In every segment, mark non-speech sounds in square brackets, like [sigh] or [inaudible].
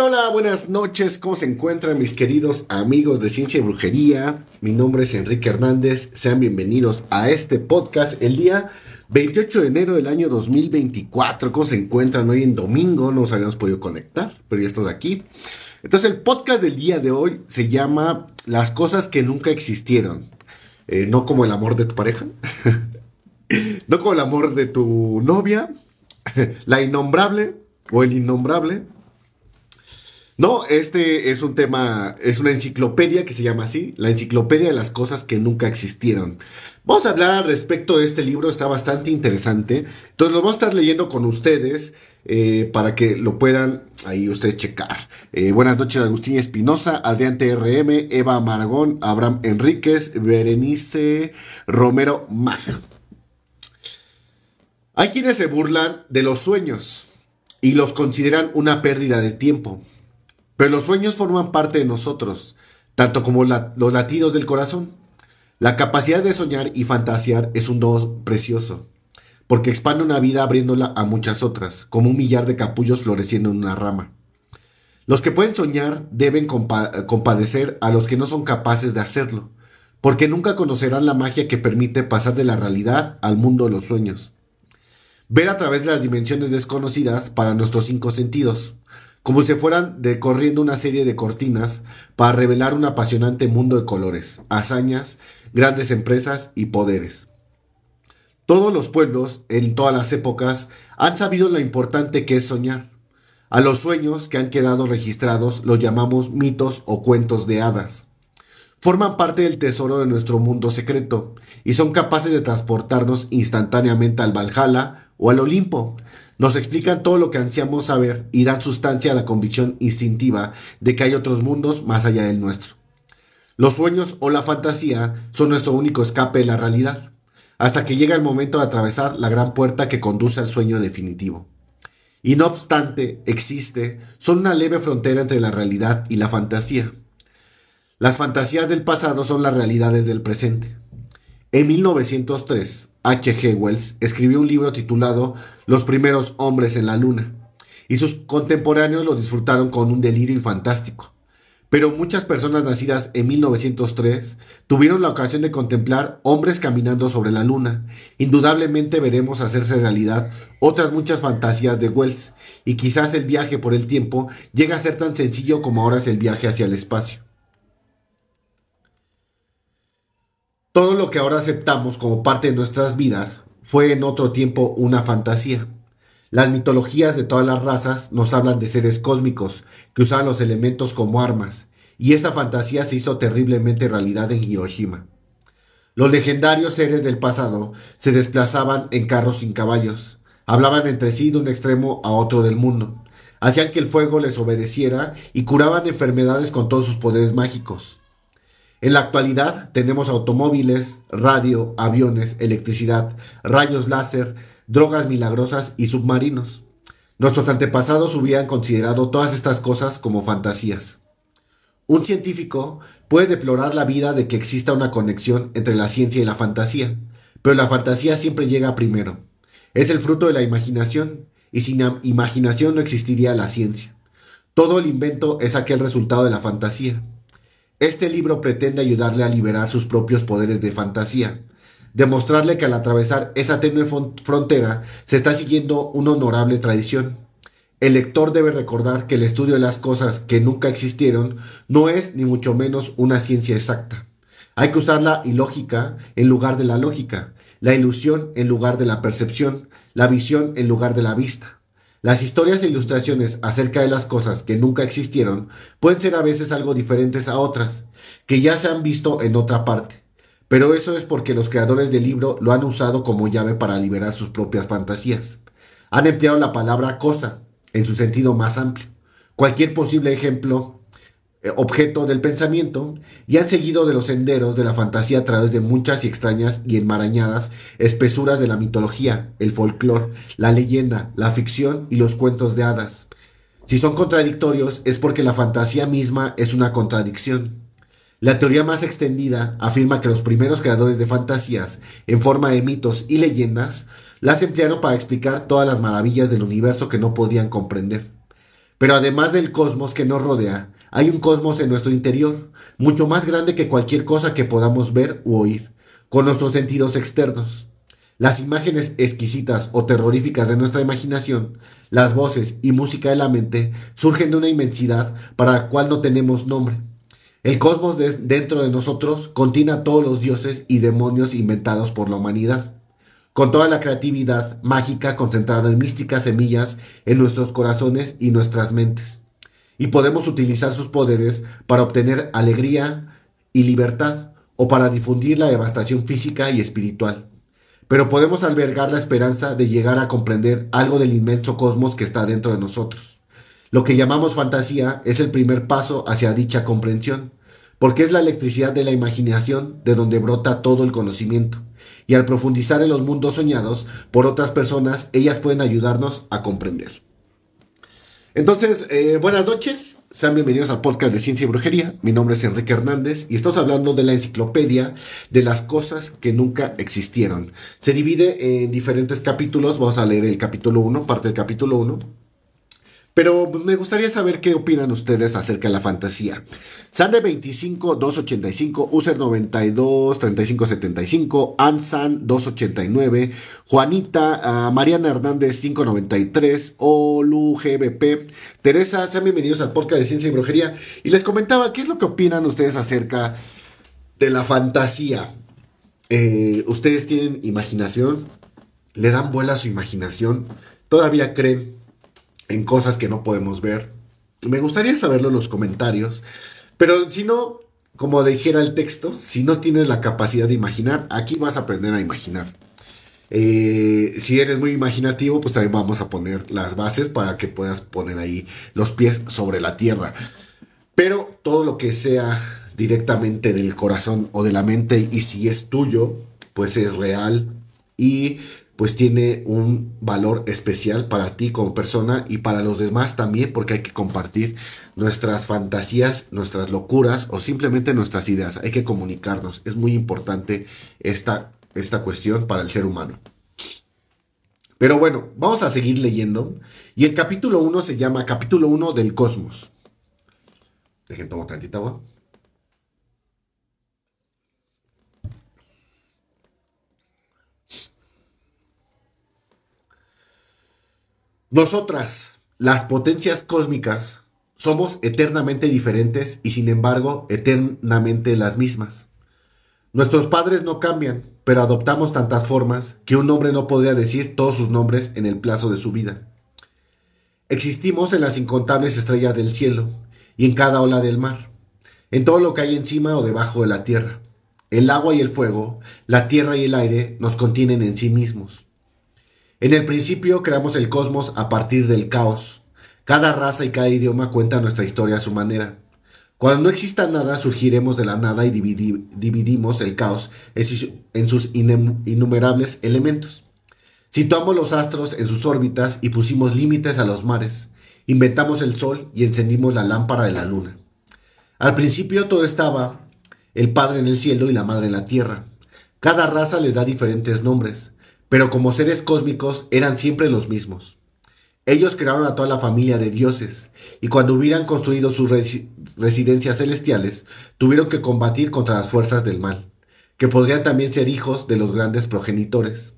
Hola, buenas noches. ¿Cómo se encuentran mis queridos amigos de Ciencia y Brujería? Mi nombre es Enrique Hernández. Sean bienvenidos a este podcast el día 28 de enero del año 2024. ¿Cómo se encuentran hoy en domingo? No nos habíamos podido conectar, pero ya estamos aquí. Entonces el podcast del día de hoy se llama Las cosas que nunca existieron. Eh, no como el amor de tu pareja. [laughs] no como el amor de tu novia. [laughs] La innombrable o el innombrable no, este es un tema, es una enciclopedia que se llama así, la enciclopedia de las cosas que nunca existieron. Vamos a hablar al respecto de este libro, está bastante interesante. Entonces lo vamos a estar leyendo con ustedes eh, para que lo puedan ahí ustedes checar. Eh, buenas noches, Agustín Espinosa, Adrián TRM, Eva Maragón, Abraham Enríquez, Berenice Romero Mag. Hay quienes se burlan de los sueños y los consideran una pérdida de tiempo. Pero los sueños forman parte de nosotros, tanto como los latidos del corazón. La capacidad de soñar y fantasear es un don precioso, porque expande una vida abriéndola a muchas otras, como un millar de capullos floreciendo en una rama. Los que pueden soñar deben compadecer a los que no son capaces de hacerlo, porque nunca conocerán la magia que permite pasar de la realidad al mundo de los sueños. Ver a través de las dimensiones desconocidas para nuestros cinco sentidos, como si fueran decorriendo una serie de cortinas para revelar un apasionante mundo de colores, hazañas, grandes empresas y poderes. Todos los pueblos, en todas las épocas, han sabido lo importante que es soñar. A los sueños que han quedado registrados los llamamos mitos o cuentos de hadas. Forman parte del tesoro de nuestro mundo secreto y son capaces de transportarnos instantáneamente al Valhalla o al Olimpo, nos explican todo lo que ansiamos saber y dan sustancia a la convicción instintiva de que hay otros mundos más allá del nuestro. Los sueños o la fantasía son nuestro único escape de la realidad, hasta que llega el momento de atravesar la gran puerta que conduce al sueño definitivo. Y no obstante, existe, son una leve frontera entre la realidad y la fantasía. Las fantasías del pasado son las realidades del presente. En 1903, H.G. Wells escribió un libro titulado Los primeros hombres en la luna, y sus contemporáneos lo disfrutaron con un delirio fantástico. Pero muchas personas nacidas en 1903 tuvieron la ocasión de contemplar hombres caminando sobre la luna. Indudablemente veremos hacerse realidad otras muchas fantasías de Wells, y quizás el viaje por el tiempo llegue a ser tan sencillo como ahora es el viaje hacia el espacio. Todo lo que ahora aceptamos como parte de nuestras vidas fue en otro tiempo una fantasía. Las mitologías de todas las razas nos hablan de seres cósmicos que usaban los elementos como armas, y esa fantasía se hizo terriblemente realidad en Hiroshima. Los legendarios seres del pasado se desplazaban en carros sin caballos, hablaban entre sí de un extremo a otro del mundo, hacían que el fuego les obedeciera y curaban enfermedades con todos sus poderes mágicos. En la actualidad tenemos automóviles, radio, aviones, electricidad, rayos láser, drogas milagrosas y submarinos. Nuestros antepasados hubieran considerado todas estas cosas como fantasías. Un científico puede deplorar la vida de que exista una conexión entre la ciencia y la fantasía, pero la fantasía siempre llega primero. Es el fruto de la imaginación, y sin imaginación no existiría la ciencia. Todo el invento es aquel resultado de la fantasía. Este libro pretende ayudarle a liberar sus propios poderes de fantasía, demostrarle que al atravesar esa tenue frontera se está siguiendo una honorable tradición. El lector debe recordar que el estudio de las cosas que nunca existieron no es ni mucho menos una ciencia exacta. Hay que usar la ilógica en lugar de la lógica, la ilusión en lugar de la percepción, la visión en lugar de la vista. Las historias e ilustraciones acerca de las cosas que nunca existieron pueden ser a veces algo diferentes a otras, que ya se han visto en otra parte. Pero eso es porque los creadores del libro lo han usado como llave para liberar sus propias fantasías. Han empleado la palabra cosa en su sentido más amplio. Cualquier posible ejemplo objeto del pensamiento y han seguido de los senderos de la fantasía a través de muchas y extrañas y enmarañadas espesuras de la mitología, el folclore, la leyenda, la ficción y los cuentos de hadas. Si son contradictorios es porque la fantasía misma es una contradicción. La teoría más extendida afirma que los primeros creadores de fantasías en forma de mitos y leyendas las emplearon para explicar todas las maravillas del universo que no podían comprender. Pero además del cosmos que nos rodea, hay un cosmos en nuestro interior, mucho más grande que cualquier cosa que podamos ver u oír, con nuestros sentidos externos. Las imágenes exquisitas o terroríficas de nuestra imaginación, las voces y música de la mente surgen de una inmensidad para la cual no tenemos nombre. El cosmos dentro de nosotros contiene a todos los dioses y demonios inventados por la humanidad, con toda la creatividad mágica concentrada en místicas semillas en nuestros corazones y nuestras mentes y podemos utilizar sus poderes para obtener alegría y libertad o para difundir la devastación física y espiritual. Pero podemos albergar la esperanza de llegar a comprender algo del inmenso cosmos que está dentro de nosotros. Lo que llamamos fantasía es el primer paso hacia dicha comprensión, porque es la electricidad de la imaginación de donde brota todo el conocimiento, y al profundizar en los mundos soñados por otras personas, ellas pueden ayudarnos a comprender. Entonces, eh, buenas noches, sean bienvenidos al podcast de Ciencia y Brujería. Mi nombre es Enrique Hernández y estamos hablando de la enciclopedia de las cosas que nunca existieron. Se divide en diferentes capítulos, vamos a leer el capítulo 1, parte del capítulo 1 pero me gustaría saber qué opinan ustedes acerca de la fantasía. Sande 25 285, User 92 3575, Ansan 289, Juanita, ah, Mariana Hernández 593, Olu GBP, Teresa, sean bienvenidos al podcast de Ciencia y Brujería. Y les comentaba, ¿qué es lo que opinan ustedes acerca de la fantasía? Eh, ¿Ustedes tienen imaginación? ¿Le dan vuela a su imaginación? ¿Todavía creen en cosas que no podemos ver. Me gustaría saberlo en los comentarios, pero si no, como dijera el texto, si no tienes la capacidad de imaginar, aquí vas a aprender a imaginar. Eh, si eres muy imaginativo, pues también vamos a poner las bases para que puedas poner ahí los pies sobre la tierra. Pero todo lo que sea directamente del corazón o de la mente y si es tuyo, pues es real y pues tiene un valor especial para ti como persona y para los demás también porque hay que compartir nuestras fantasías, nuestras locuras o simplemente nuestras ideas. Hay que comunicarnos. Es muy importante esta, esta cuestión para el ser humano. Pero bueno, vamos a seguir leyendo. Y el capítulo 1 se llama Capítulo 1 del Cosmos. Dejen tomar tantita agua. Nosotras, las potencias cósmicas, somos eternamente diferentes y sin embargo eternamente las mismas. Nuestros padres no cambian, pero adoptamos tantas formas que un hombre no podría decir todos sus nombres en el plazo de su vida. Existimos en las incontables estrellas del cielo y en cada ola del mar, en todo lo que hay encima o debajo de la tierra. El agua y el fuego, la tierra y el aire nos contienen en sí mismos. En el principio creamos el cosmos a partir del caos. Cada raza y cada idioma cuenta nuestra historia a su manera. Cuando no exista nada, surgiremos de la nada y dividimos el caos en sus innumerables elementos. Situamos los astros en sus órbitas y pusimos límites a los mares. Inventamos el sol y encendimos la lámpara de la luna. Al principio todo estaba el Padre en el cielo y la Madre en la tierra. Cada raza les da diferentes nombres pero como seres cósmicos eran siempre los mismos. Ellos crearon a toda la familia de dioses, y cuando hubieran construido sus residencias celestiales, tuvieron que combatir contra las fuerzas del mal, que podrían también ser hijos de los grandes progenitores.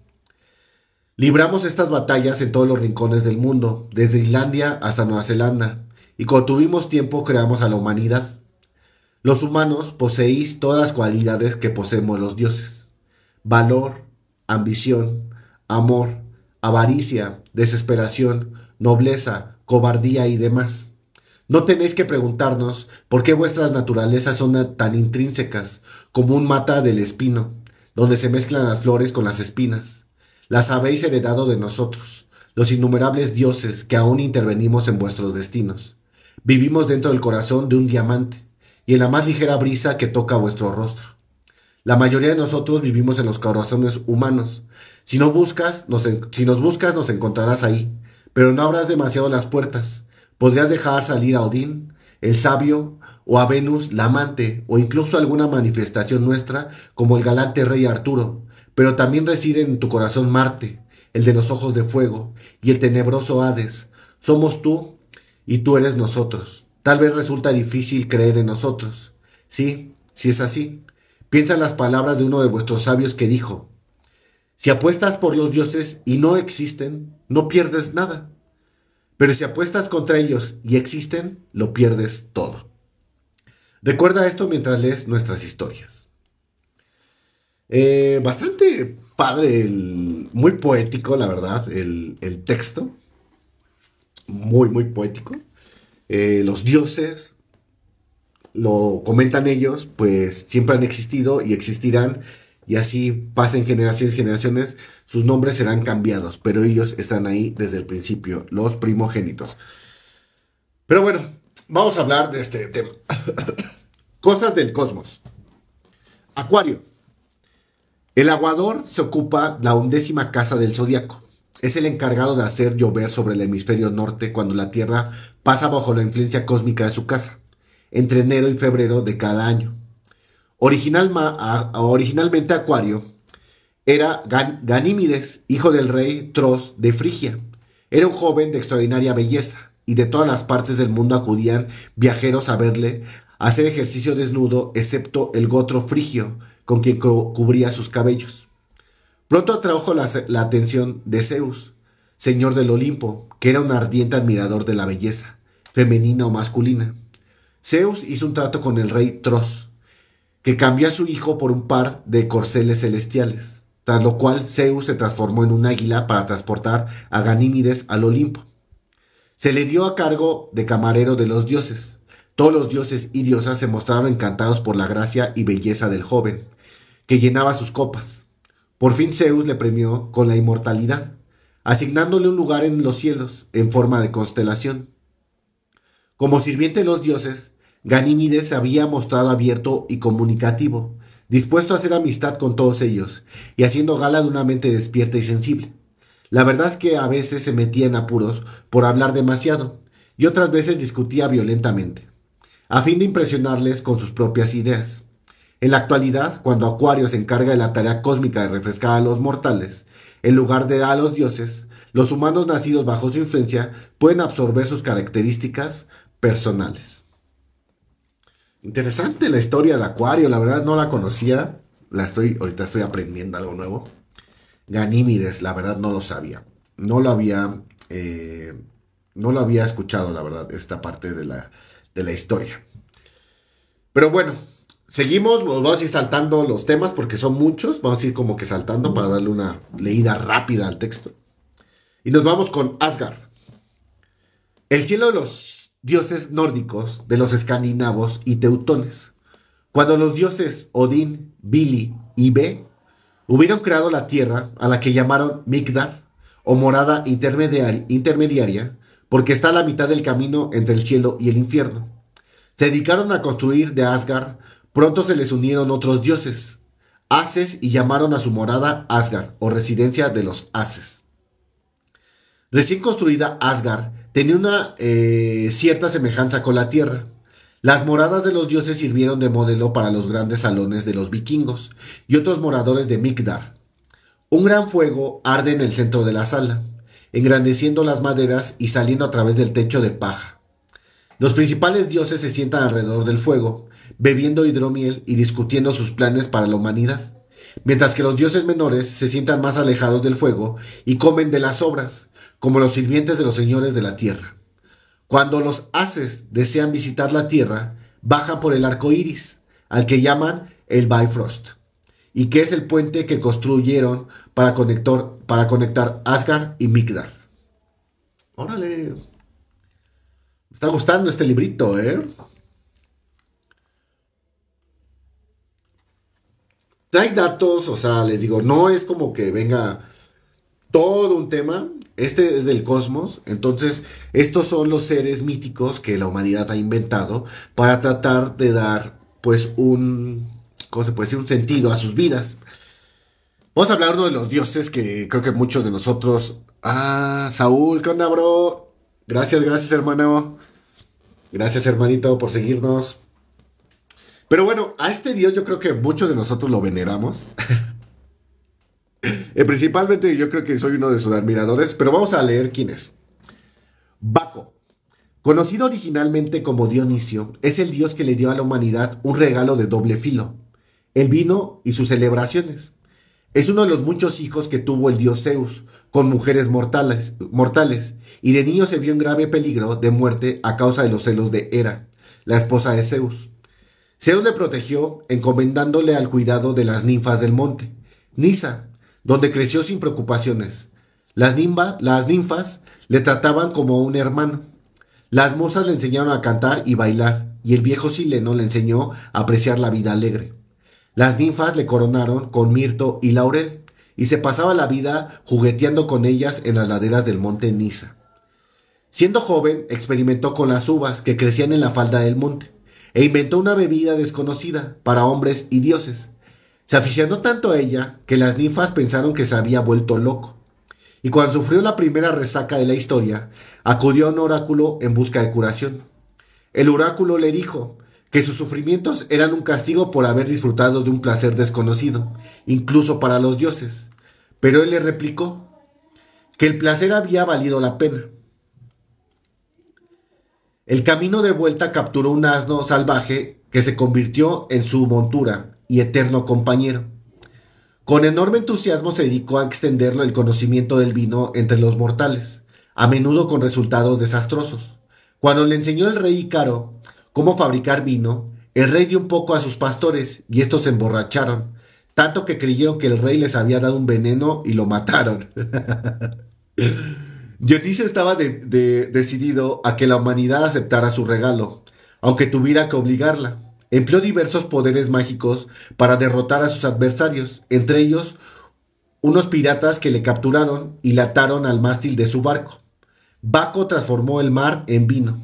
Libramos estas batallas en todos los rincones del mundo, desde Islandia hasta Nueva Zelanda, y cuando tuvimos tiempo creamos a la humanidad. Los humanos poseéis todas las cualidades que poseemos los dioses. Valor, ambición, amor, avaricia, desesperación, nobleza, cobardía y demás. No tenéis que preguntarnos por qué vuestras naturalezas son tan intrínsecas como un mata del espino, donde se mezclan las flores con las espinas. Las habéis heredado de nosotros, los innumerables dioses que aún intervenimos en vuestros destinos. Vivimos dentro del corazón de un diamante y en la más ligera brisa que toca vuestro rostro. La mayoría de nosotros vivimos en los corazones humanos. Si, no buscas, nos si nos buscas, nos encontrarás ahí, pero no abras demasiado las puertas. Podrías dejar salir a Odín, el sabio, o a Venus, la amante, o incluso alguna manifestación nuestra, como el galante rey Arturo, pero también reside en tu corazón Marte, el de los ojos de fuego, y el tenebroso Hades. Somos tú y tú eres nosotros. Tal vez resulta difícil creer en nosotros. Sí, si es así. Piensa en las palabras de uno de vuestros sabios que dijo, si apuestas por los dioses y no existen, no pierdes nada. Pero si apuestas contra ellos y existen, lo pierdes todo. Recuerda esto mientras lees nuestras historias. Eh, bastante padre, muy poético, la verdad, el, texto. Muy, muy poético. Eh, los dioses, lo comentan ellos, pues siempre han existido y existirán. Y así pasen generaciones y generaciones, sus nombres serán cambiados, pero ellos están ahí desde el principio, los primogénitos. Pero bueno, vamos a hablar de este tema. [coughs] Cosas del cosmos. Acuario. El aguador se ocupa la undécima casa del zodiaco. Es el encargado de hacer llover sobre el hemisferio norte cuando la Tierra pasa bajo la influencia cósmica de su casa, entre enero y febrero de cada año. Original, originalmente Acuario era Ganímides, hijo del rey Tros de Frigia. Era un joven de extraordinaria belleza y de todas las partes del mundo acudían viajeros a verle hacer ejercicio desnudo, excepto el gotro frigio, con quien cubría sus cabellos. Pronto atrajo la atención de Zeus, señor del Olimpo, que era un ardiente admirador de la belleza, femenina o masculina. Zeus hizo un trato con el rey Tros, que cambió a su hijo por un par de corceles celestiales, tras lo cual Zeus se transformó en un águila para transportar a Ganímides al Olimpo. Se le dio a cargo de camarero de los dioses, todos los dioses y diosas se mostraron encantados por la gracia y belleza del joven, que llenaba sus copas. Por fin Zeus le premió con la inmortalidad, asignándole un lugar en los cielos en forma de constelación. Como sirviente de los dioses, Ganímides se había mostrado abierto y comunicativo, dispuesto a hacer amistad con todos ellos, y haciendo gala de una mente despierta y sensible. La verdad es que a veces se metía en apuros por hablar demasiado, y otras veces discutía violentamente a fin de impresionarles con sus propias ideas. En la actualidad, cuando Acuario se encarga de la tarea cósmica de refrescar a los mortales, en lugar de a los dioses, los humanos nacidos bajo su influencia pueden absorber sus características personales. Interesante la historia de Acuario, la verdad no la conocía, la estoy, ahorita estoy aprendiendo algo nuevo. Ganímides, la verdad no lo sabía, no lo había, eh, no lo había escuchado, la verdad, esta parte de la, de la historia. Pero bueno, seguimos, vamos a ir saltando los temas porque son muchos, vamos a ir como que saltando para darle una leída rápida al texto. Y nos vamos con Asgard. El cielo de los dioses nórdicos, de los escandinavos y teutones. Cuando los dioses Odín, Vili y Be hubieron creado la tierra a la que llamaron Migdar o morada intermediaria porque está a la mitad del camino entre el cielo y el infierno. Se dedicaron a construir de Asgard, pronto se les unieron otros dioses, Haces, y llamaron a su morada Asgard, o residencia de los Haces. Recién construida Asgard tenía una eh, cierta semejanza con la tierra. Las moradas de los dioses sirvieron de modelo para los grandes salones de los vikingos y otros moradores de Migdar. Un gran fuego arde en el centro de la sala engrandeciendo las maderas y saliendo a través del techo de paja. Los principales dioses se sientan alrededor del fuego, bebiendo hidromiel y discutiendo sus planes para la humanidad, mientras que los dioses menores se sientan más alejados del fuego y comen de las obras, como los sirvientes de los señores de la tierra. Cuando los haces desean visitar la tierra, bajan por el arco iris, al que llaman el Bifrost y que es el puente que construyeron para, para conectar Asgard y Migdar. Órale. Me está gustando este librito, ¿eh? Trae datos, o sea, les digo, no es como que venga todo un tema. Este es del cosmos. Entonces, estos son los seres míticos que la humanidad ha inventado para tratar de dar, pues, un ¿cómo se puede decir? Un sentido a sus vidas. Vamos a hablar de los dioses que creo que muchos de nosotros... Ah, Saúl, ¿qué onda, bro? Gracias, gracias, hermano. Gracias, hermanito, por seguirnos. Pero bueno, a este dios yo creo que muchos de nosotros lo veneramos. [laughs] Eh, principalmente yo creo que soy uno de sus admiradores, pero vamos a leer quién es. Baco. Conocido originalmente como Dionisio, es el dios que le dio a la humanidad un regalo de doble filo, el vino y sus celebraciones. Es uno de los muchos hijos que tuvo el dios Zeus, con mujeres mortales, mortales, y de niño se vio en grave peligro de muerte a causa de los celos de Hera, la esposa de Zeus. Zeus le protegió encomendándole al cuidado de las ninfas del monte, Nisa, donde creció sin preocupaciones. Las, ninfas le trataban como un hermano. Las musas le enseñaron a cantar y bailar, y el viejo sileno le enseñó a apreciar la vida alegre. Las ninfas le coronaron con mirto y laurel, y se pasaba la vida jugueteando con ellas en las laderas del monte Nisa. Siendo joven, experimentó con las uvas que crecían en la falda del monte, e inventó una bebida desconocida para hombres y dioses. Se aficionó tanto a ella que las ninfas pensaron que se había vuelto loco. Y cuando sufrió la primera resaca de la historia, acudió a un oráculo en busca de curación. El oráculo le dijo que sus sufrimientos eran un castigo por haber disfrutado de un placer desconocido, incluso para los dioses. Pero él le replicó que el placer había valido la pena. El camino de vuelta capturó un asno salvaje que se convirtió en su montura y eterno compañero. Con enorme entusiasmo se dedicó a extenderlo el conocimiento del vino entre los mortales, a menudo con resultados desastrosos. Cuando le enseñó el rey Icaro cómo fabricar vino, el rey dio un poco a sus pastores y estos se emborracharon, tanto que creyeron que el rey les había dado un veneno y lo mataron. [laughs] Dionisio estaba decidido a que la humanidad aceptara su regalo, aunque tuviera que obligarla. Empleó diversos poderes mágicos para derrotar a sus adversarios, entre ellos unos piratas que le capturaron y le ataron al mástil de su barco. Baco transformó el mar en vino,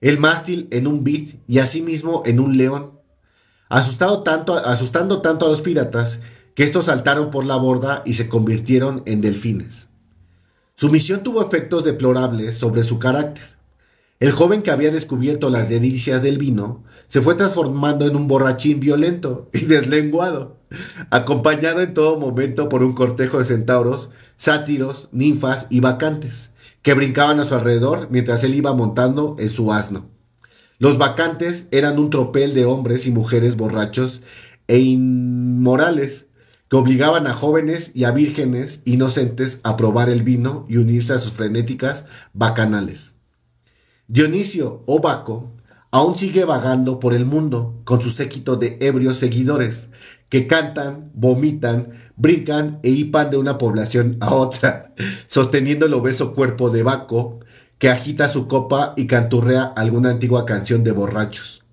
el mástil en un vid y asimismo en un león, asustado tanto, asustando tanto a los piratas que estos saltaron por la borda y se convirtieron en delfines. Su misión tuvo efectos deplorables sobre su carácter. El joven que había descubierto las delicias del vino se fue transformando en un borrachín violento y [laughs] deslenguado, acompañado en todo momento por un cortejo de centauros, sátiros, ninfas y bacantes, que brincaban a su alrededor mientras él iba montando en su asno. Los bacantes eran un tropel de hombres y mujeres borrachos e inmorales que obligaban a jóvenes y a vírgenes inocentes a probar el vino y unirse a sus frenéticas bacanales. Dionisio o Baco aún sigue vagando por el mundo con su séquito de ebrios seguidores que cantan, vomitan, brincan e hipan de una población a otra, [laughs] sosteniendo el obeso cuerpo de Baco que agita su copa y canturrea alguna antigua canción de borrachos.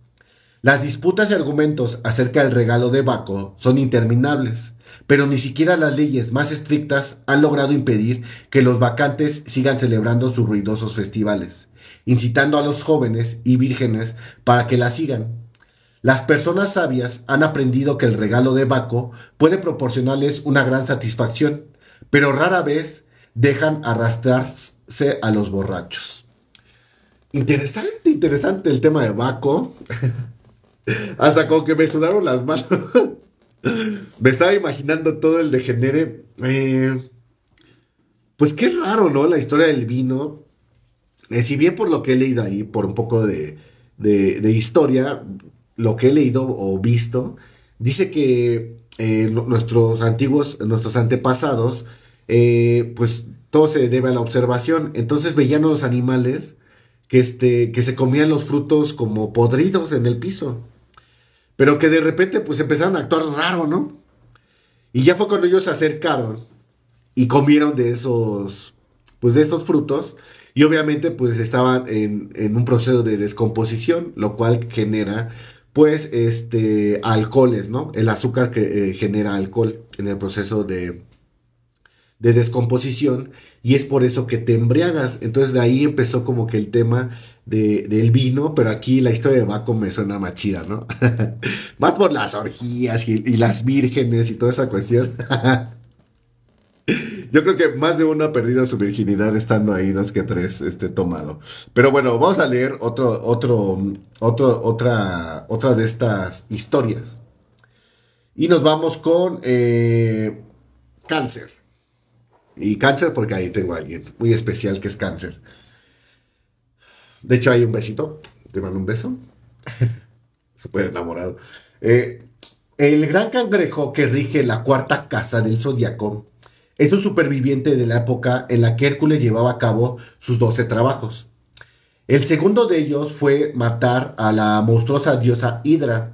Las disputas y argumentos acerca del regalo de Baco son interminables, pero ni siquiera las leyes más estrictas han logrado impedir que los vacantes sigan celebrando sus ruidosos festivales incitando a los jóvenes y vírgenes para que la sigan. Las personas sabias han aprendido que el regalo de Baco puede proporcionarles una gran satisfacción, pero rara vez dejan arrastrarse a los borrachos. Interesante, interesante el tema de Baco. [laughs] Hasta como que me sudaron las manos. [laughs] me estaba imaginando todo el degenere. Eh, pues qué raro, ¿no? La historia del vino. Eh, si bien por lo que he leído ahí, por un poco de, historia, lo que he leído o visto, dice que eh, nuestros antiguos, nuestros antepasados, eh, pues todo se debe a la observación. Entonces veían a los animales que, este, que se comían los frutos como podridos en el piso. Pero que de repente pues empezaron a actuar raro, ¿no? Y ya fue cuando ellos se acercaron y comieron de esos, pues de esos frutos y obviamente pues estaban en, un proceso de descomposición, lo cual genera pues este alcoholes, ¿no? El azúcar que eh, genera alcohol en el proceso de, de descomposición y es por eso que te embriagas. Entonces de ahí empezó como que el tema de, del vino, pero aquí la historia de Baco me suena más chida, ¿no? [laughs] más por las orgías y, las vírgenes y toda esa cuestión. [laughs] Yo creo que más de uno ha perdido su virginidad estando ahí, dos que tres, este, tomado. Pero bueno, vamos a leer otro, otro, otro, otra, otra de estas historias. Y nos vamos con eh, cáncer. Y cáncer porque ahí tengo a alguien muy especial que es cáncer. De hecho, hay un besito. Te mando un beso. [laughs] Súper enamorado. Eh, el gran cangrejo que rige la cuarta casa del zodiaco es un superviviente de la época en la que Hércules llevaba a cabo sus doce trabajos. El segundo de ellos fue matar a la monstruosa diosa Hidra,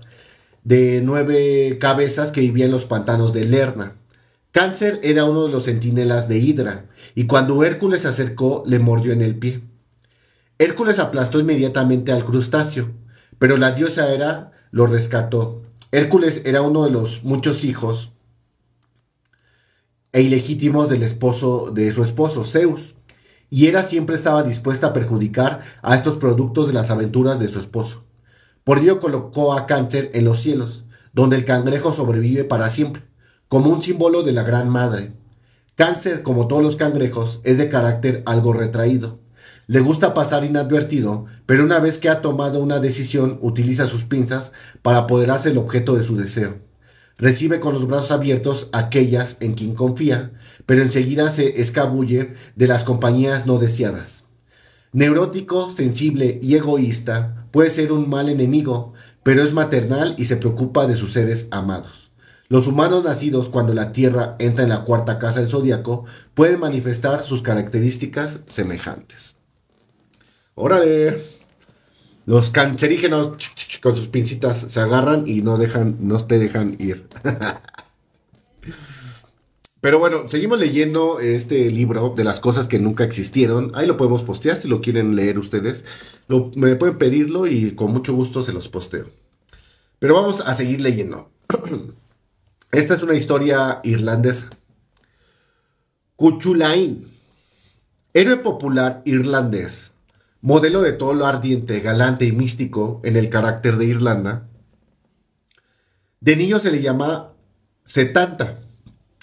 de nueve cabezas que vivía en los pantanos de Lerna. Cáncer era uno de los centinelas de Hidra, y cuando Hércules se acercó le mordió en el pie. Hércules aplastó inmediatamente al crustáceo, pero la diosa Hera lo rescató. Hércules era uno de los muchos hijos e ilegítimos del esposo de su esposo, Zeus, y Hera siempre estaba dispuesta a perjudicar a estos productos de las aventuras de su esposo. Por ello colocó a Cáncer en los cielos, donde el cangrejo sobrevive para siempre, como un símbolo de la Gran Madre. Cáncer, como todos los cangrejos, es de carácter algo retraído. Le gusta pasar inadvertido, pero una vez que ha tomado una decisión utiliza sus pinzas para apoderarse el objeto de su deseo. Recibe con los brazos abiertos aquellas en quien confía, pero enseguida se escabulle de las compañías no deseadas. Neurótico, sensible y egoísta, puede ser un mal enemigo, pero es maternal y se preocupa de sus seres amados. Los humanos nacidos cuando la Tierra entra en la cuarta casa del zodiaco pueden manifestar sus características semejantes. Órale. Los cancerígenos con sus pincitas se agarran y no dejan, no te dejan ir. [laughs] Pero bueno, seguimos leyendo este libro de las cosas que nunca existieron. Ahí lo podemos postear si lo quieren leer ustedes. me pueden pedirlo y con mucho gusto se los posteo. Pero vamos a seguir leyendo. [clears throat] Esta es una historia irlandesa. Cuchulain, héroe popular irlandés, modelo de todo lo ardiente, galante y místico en el carácter de Irlanda. De niño se le llama Setanta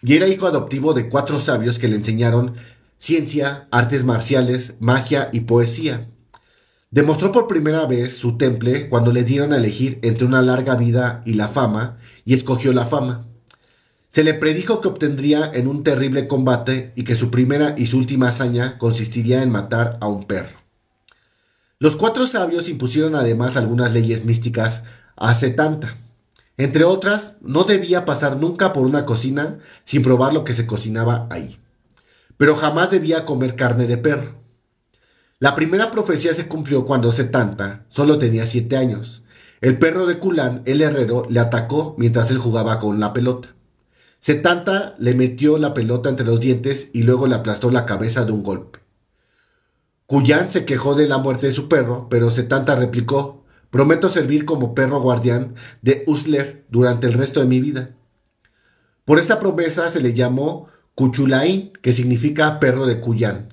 y era hijo adoptivo de cuatro sabios que le enseñaron ciencia, artes marciales, magia y poesía. Demostró por primera vez su temple cuando le dieron a elegir entre una larga vida y la fama, y escogió la fama. Se le predijo que obtendría en un terrible combate y que su primera y su última hazaña consistiría en matar a un perro. Los cuatro sabios impusieron además algunas leyes místicas a Setanta. Entre otras, no debía pasar nunca por una cocina sin probar lo que se cocinaba ahí. Pero jamás debía comer carne de perro. La primera profecía se cumplió cuando Setanta solo tenía siete años. El perro de Culán, el herrero, le atacó mientras él jugaba con la pelota. Setanta le metió la pelota entre los dientes y luego le aplastó la cabeza de un golpe. Cuyán se quejó de la muerte de su perro, pero Setanta replicó, Prometo servir como perro guardián de Usler durante el resto de mi vida. Por esta promesa se le llamó Cuchulain, que significa perro de Cuyán.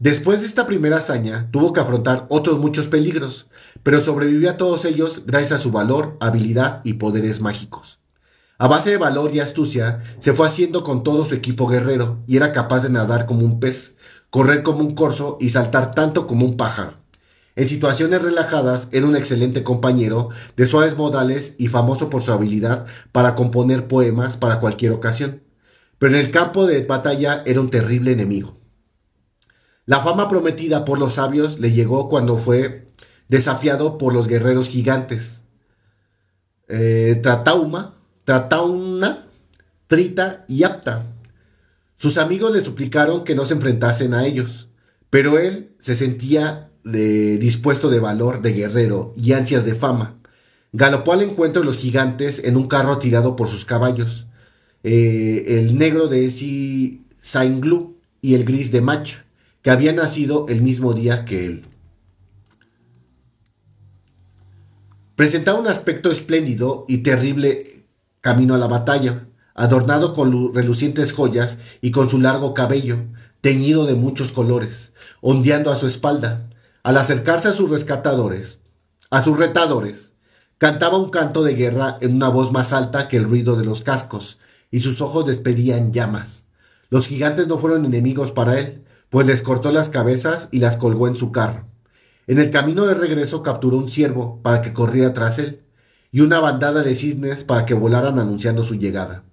Después de esta primera hazaña, tuvo que afrontar otros muchos peligros, pero sobrevivió a todos ellos gracias a su valor, habilidad y poderes mágicos. A base de valor y astucia, se fue haciendo con todo su equipo guerrero y era capaz de nadar como un pez, correr como un corzo y saltar tanto como un pájaro. En situaciones relajadas era un excelente compañero, de suaves modales y famoso por su habilidad para componer poemas para cualquier ocasión. Pero en el campo de batalla era un terrible enemigo. La fama prometida por los sabios le llegó cuando fue desafiado por los guerreros gigantes. Eh, Tratauma, Tratauna, Trita y Apta. Sus amigos le suplicaron que no se enfrentasen a ellos, pero él se sentía de, dispuesto de valor, de guerrero y ansias de fama. Galopó al encuentro de los gigantes en un carro tirado por sus caballos. Eh, el negro de Esi Sainglu y el gris de Macha, que había nacido el mismo día que él. Presentaba un aspecto espléndido y terrible camino a la batalla, adornado con relucientes joyas y con su largo cabello, teñido de muchos colores, ondeando a su espalda. Al acercarse a sus rescatadores, a sus retadores, cantaba un canto de guerra en una voz más alta que el ruido de los cascos, y sus ojos despedían llamas. Los gigantes no fueron enemigos para él, pues les cortó las cabezas y las colgó en su carro. En el camino de regreso capturó un ciervo para que corriera tras él, y una bandada de cisnes para que volaran anunciando su llegada.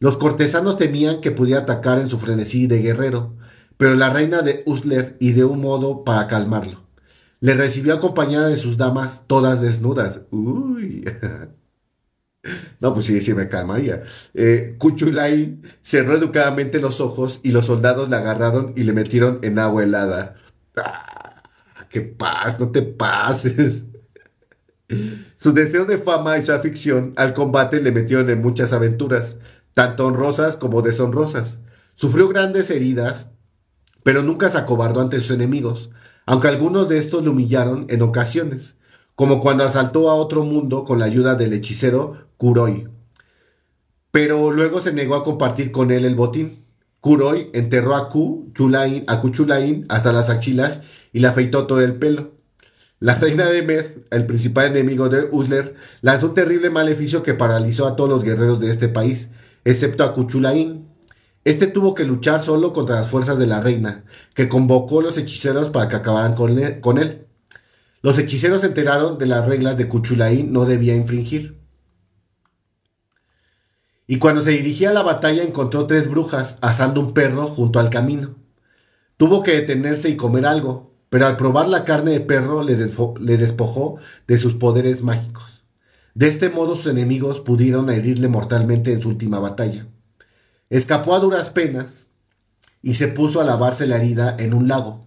Los cortesanos temían que pudiera atacar en su frenesí de guerrero, pero la reina de Usler ideó un modo para calmarlo. Le recibió acompañada de sus damas, todas desnudas. Uy. [laughs] No, pues sí, sí me calmaría. Eh, Kuchulai cerró educadamente los ojos y los soldados le agarraron y le metieron en agua helada. ¡Ah! ¡Qué paz! No te pases. [laughs] Su deseo de fama y su afición al combate le metieron en muchas aventuras, tanto honrosas como deshonrosas. Sufrió grandes heridas, pero nunca se acobardó ante sus enemigos, aunque algunos de estos le humillaron en ocasiones, como cuando asaltó a otro mundo con la ayuda del hechicero Kuroi. Pero luego se negó a compartir con él el botín. Kuroi enterró a Ku, Chulain, a Kuchulain hasta las axilas y le afeitó todo el pelo. La reina de Meth, el principal enemigo de Usler, lanzó un terrible maleficio que paralizó a todos los guerreros de este país, excepto a Kuchulain. Este tuvo que luchar solo contra las fuerzas de la reina, que convocó a los hechiceros para que acabaran con él. Los hechiceros se enteraron de las reglas de Kuchulain no debía infringir. Y cuando se dirigía a la batalla encontró tres brujas asando un perro junto al camino. Tuvo que detenerse y comer algo, pero al probar la carne de perro le, despojó de sus poderes mágicos. De este modo sus enemigos pudieron herirle mortalmente en su última batalla. Escapó a duras penas y se puso a lavarse la herida en un lago.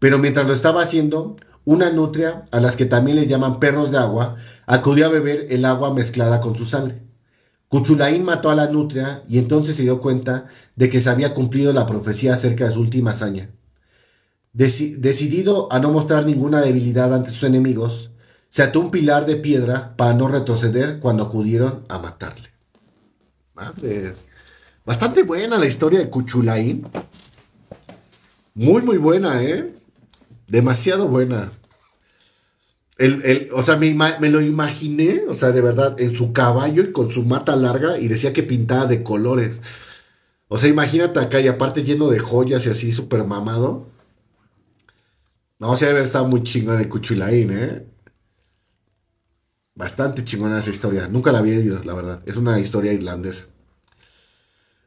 Pero mientras lo estaba haciendo, una nutria, a las que también les llaman perros de agua, acudió a beber el agua mezclada con su sangre. Cuchulaín mató a la nutria y entonces se dio cuenta de que se había cumplido la profecía acerca de su última hazaña decidido a no mostrar ninguna debilidad ante sus enemigos, se ató un pilar de piedra para no retroceder cuando acudieron a matarle. Madres. Bastante buena la historia de Cuchulain. Muy, muy buena, ¿eh? Demasiado buena. El, o sea, me, me, lo imaginé, o sea, de verdad, en su caballo y con su mata larga y decía que pintaba de colores. O sea, imagínate acá y aparte lleno de joyas y así súper mamado. No, se debe estar muy chingón el Cuchulain, ¿eh? Bastante chingona esa historia. Nunca la había oído, la verdad. Es una historia irlandesa.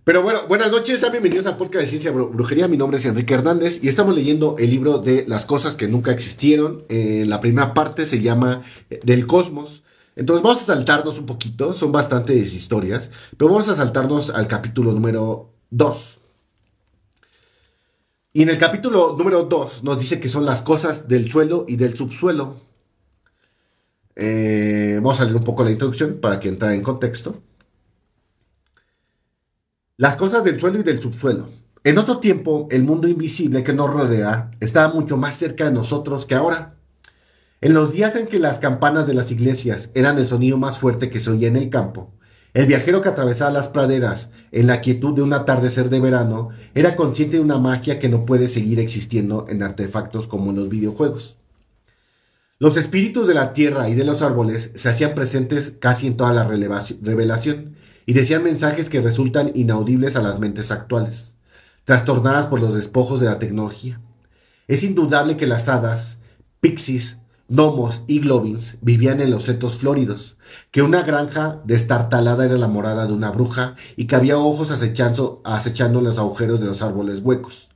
Pero bueno, buenas noches, sean bienvenidos a Podcast de Ciencia Brujería. Mi nombre es Enrique Hernández y estamos leyendo el libro de Las cosas que nunca existieron. Eh, la primera parte se llama eh, Del Cosmos. Entonces vamos a saltarnos un poquito, son bastantes historias, pero vamos a saltarnos al capítulo número 2. Y en el capítulo número 2 nos dice que son las cosas del suelo y del subsuelo. Eh, vamos a leer un poco la introducción para que entre en contexto. Las cosas del suelo y del subsuelo. En otro tiempo, el mundo invisible que nos rodea estaba mucho más cerca de nosotros que ahora. En los días en que las campanas de las iglesias eran el sonido más fuerte que se oía en el campo, el viajero que atravesaba las praderas en la quietud de un atardecer de verano era consciente de una magia que no puede seguir existiendo en artefactos como en los videojuegos. Los espíritus de la tierra y de los árboles se hacían presentes casi en toda la revelación y decían mensajes que resultan inaudibles a las mentes actuales, trastornadas por los despojos de la tecnología. Es indudable que las hadas, pixies, gnomos y globins vivían en los setos floridos, que una granja destartalada era la morada de una bruja y que había ojos acechando, acechando los agujeros de los árboles huecos.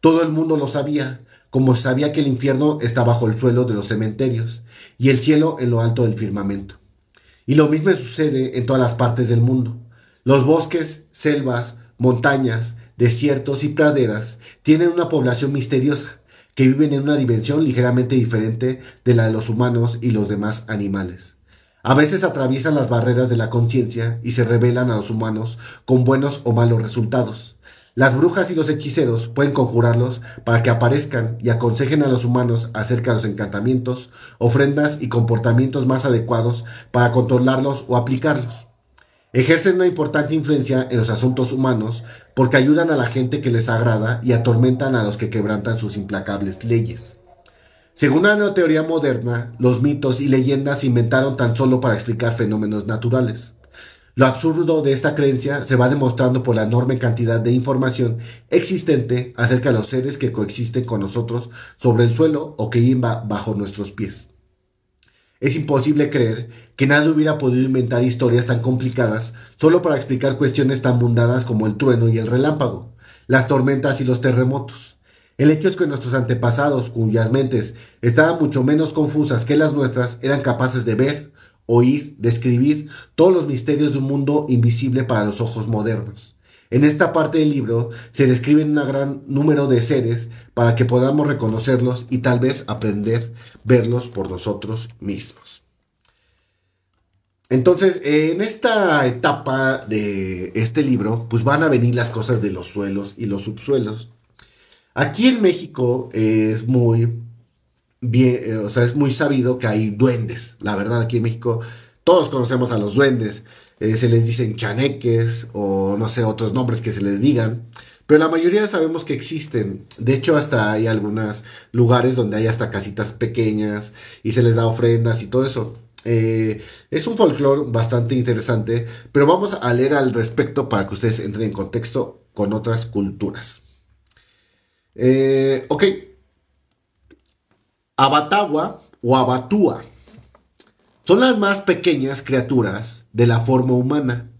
Todo el mundo lo sabía, como sabía que el infierno está bajo el suelo de los cementerios y el cielo en lo alto del firmamento. Y lo mismo sucede en todas las partes del mundo. Los bosques, selvas, montañas, desiertos y praderas tienen una población misteriosa que viven en una dimensión ligeramente diferente de la de los humanos y los demás animales. A veces atraviesan las barreras de la conciencia y se revelan a los humanos con buenos o malos resultados. Las brujas y los hechiceros pueden conjurarlos para que aparezcan y aconsejen a los humanos acerca de los encantamientos, ofrendas y comportamientos más adecuados para controlarlos o aplicarlos. Ejercen una importante influencia en los asuntos humanos porque ayudan a la gente que les agrada y atormentan a los que quebrantan sus implacables leyes. Según una teoría moderna, los mitos y leyendas se inventaron tan solo para explicar fenómenos naturales. Lo absurdo de esta creencia se va demostrando por la enorme cantidad de información existente acerca de los seres que coexisten con nosotros sobre el suelo o que viven bajo nuestros pies. Es imposible creer que nadie hubiera podido inventar historias tan complicadas solo para explicar cuestiones tan mundanas como el trueno y el relámpago, las tormentas y los terremotos. El hecho es que nuestros antepasados, cuyas mentes estaban mucho menos confusas que las nuestras, eran capaces de ver, oír, describir todos los misterios de un mundo invisible para los ojos modernos. En esta parte del libro se describen un gran número de seres para que podamos reconocerlos y tal vez aprender verlos por nosotros mismos. Entonces, en esta etapa de este libro, pues van a venir las cosas de los suelos y los subsuelos. Aquí en México es muy bien, eh, o sea, es muy sabido que hay duendes. La verdad, aquí en México todos conocemos a los duendes. Eh, se les dicen chaneques o no sé, otros nombres que se les digan. Pero la mayoría sabemos que existen. De hecho, hasta hay algunos lugares donde hay hasta casitas pequeñas y se les da ofrendas y todo eso. Eh, es un folclore bastante interesante, pero vamos a leer al respecto para que ustedes entren en contexto con otras culturas. Ok. Abatagua o Abatúa son las más pequeñas criaturas de la forma humana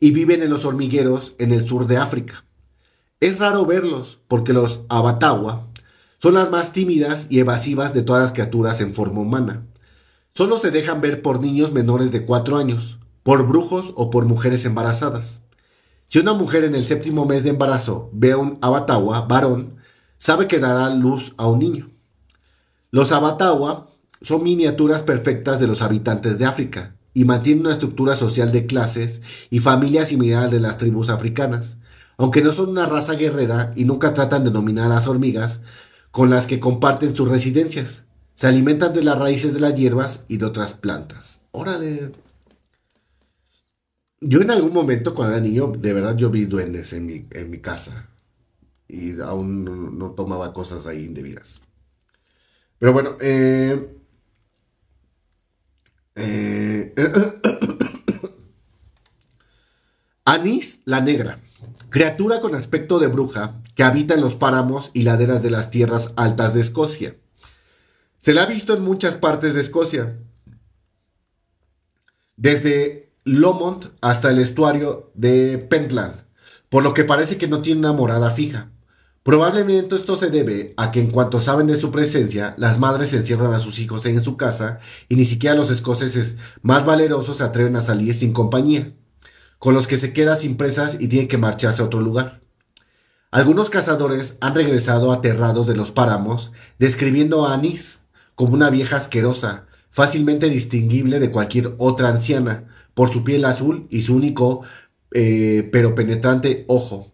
y viven en los hormigueros en el sur de África. Es raro verlos porque los Abatagua son las más tímidas y evasivas de todas las criaturas en forma humana Solo se dejan ver por niños menores de 4 años, por brujos o por mujeres embarazadas. Si una mujer en el séptimo mes de embarazo ve a un abatagua varón, sabe que dará luz a un niño. Los abatagua son miniaturas perfectas de los habitantes de África y mantienen una estructura social de clases y familias similar de las tribus africanas, aunque no son una raza guerrera y nunca tratan de dominar a las hormigas con las que comparten sus residencias. Se alimentan de las raíces de las hierbas y de otras plantas. Órale. Yo en algún momento cuando era niño, de verdad yo vi duendes en mi, en mi casa. Y aún no, tomaba cosas ahí indebidas. Pero bueno, eh, eh, [coughs] Anís la negra, criatura con aspecto de bruja que habita en los páramos y laderas de las tierras altas de Escocia. Se la ha visto en muchas partes de Escocia, desde Lomond hasta el estuario de Pentland, por lo que parece que no tiene una morada fija. Probablemente esto se debe a que en cuanto saben de su presencia, las madres encierran a sus hijos en su casa y ni siquiera los escoceses más valerosos se atreven a salir sin compañía, con los que se queda sin presas y tienen que marcharse a otro lugar. Algunos cazadores han regresado aterrados de los páramos, describiendo a Anís, como una vieja asquerosa, fácilmente distinguible de cualquier otra anciana, por su piel azul y su único eh, pero penetrante ojo.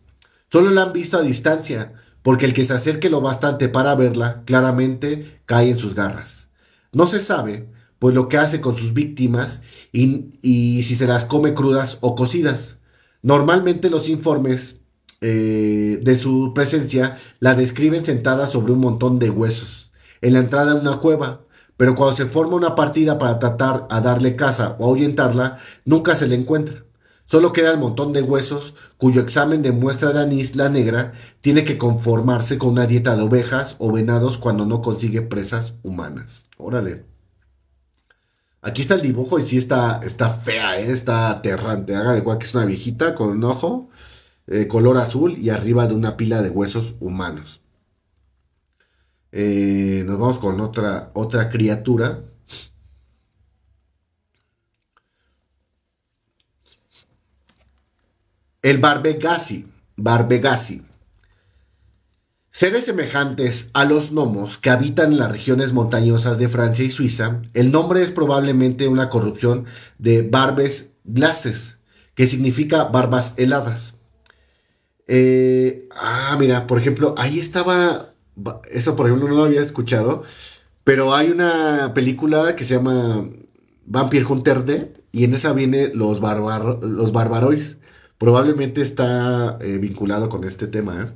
Solo la han visto a distancia, porque el que se acerque lo bastante para verla, claramente cae en sus garras. No se sabe, pues lo que hace con sus víctimas y, si se las come crudas o cocidas. Normalmente los informes eh, de su presencia la describen sentada sobre un montón de huesos en la entrada de una cueva, pero cuando se forma una partida para tratar a darle caza o ahuyentarla, nunca se le encuentra. Solo queda el montón de huesos cuyo examen de muestra de anís la negra tiene que conformarse con una dieta de ovejas o venados cuando no consigue presas humanas. Órale. Aquí está el dibujo y sí está, está fea, ¿eh? está aterrante. Haga de igual que es una viejita con un ojo, eh, color azul y arriba de una pila de huesos humanos. Eh, nos vamos con otra, otra criatura. El Barbegasi. Barbegasi. Seres semejantes a los gnomos que habitan en las regiones montañosas de Francia y Suiza, el nombre es probablemente una corrupción de Barbes glaces, que significa barbas heladas. Eh, ah, mira, por ejemplo, ahí estaba eso, por ejemplo, no lo había escuchado. Pero hay una película que se llama Vampire Hunter D. Y en esa viene los, los barbarois. Probablemente está eh, vinculado con este tema.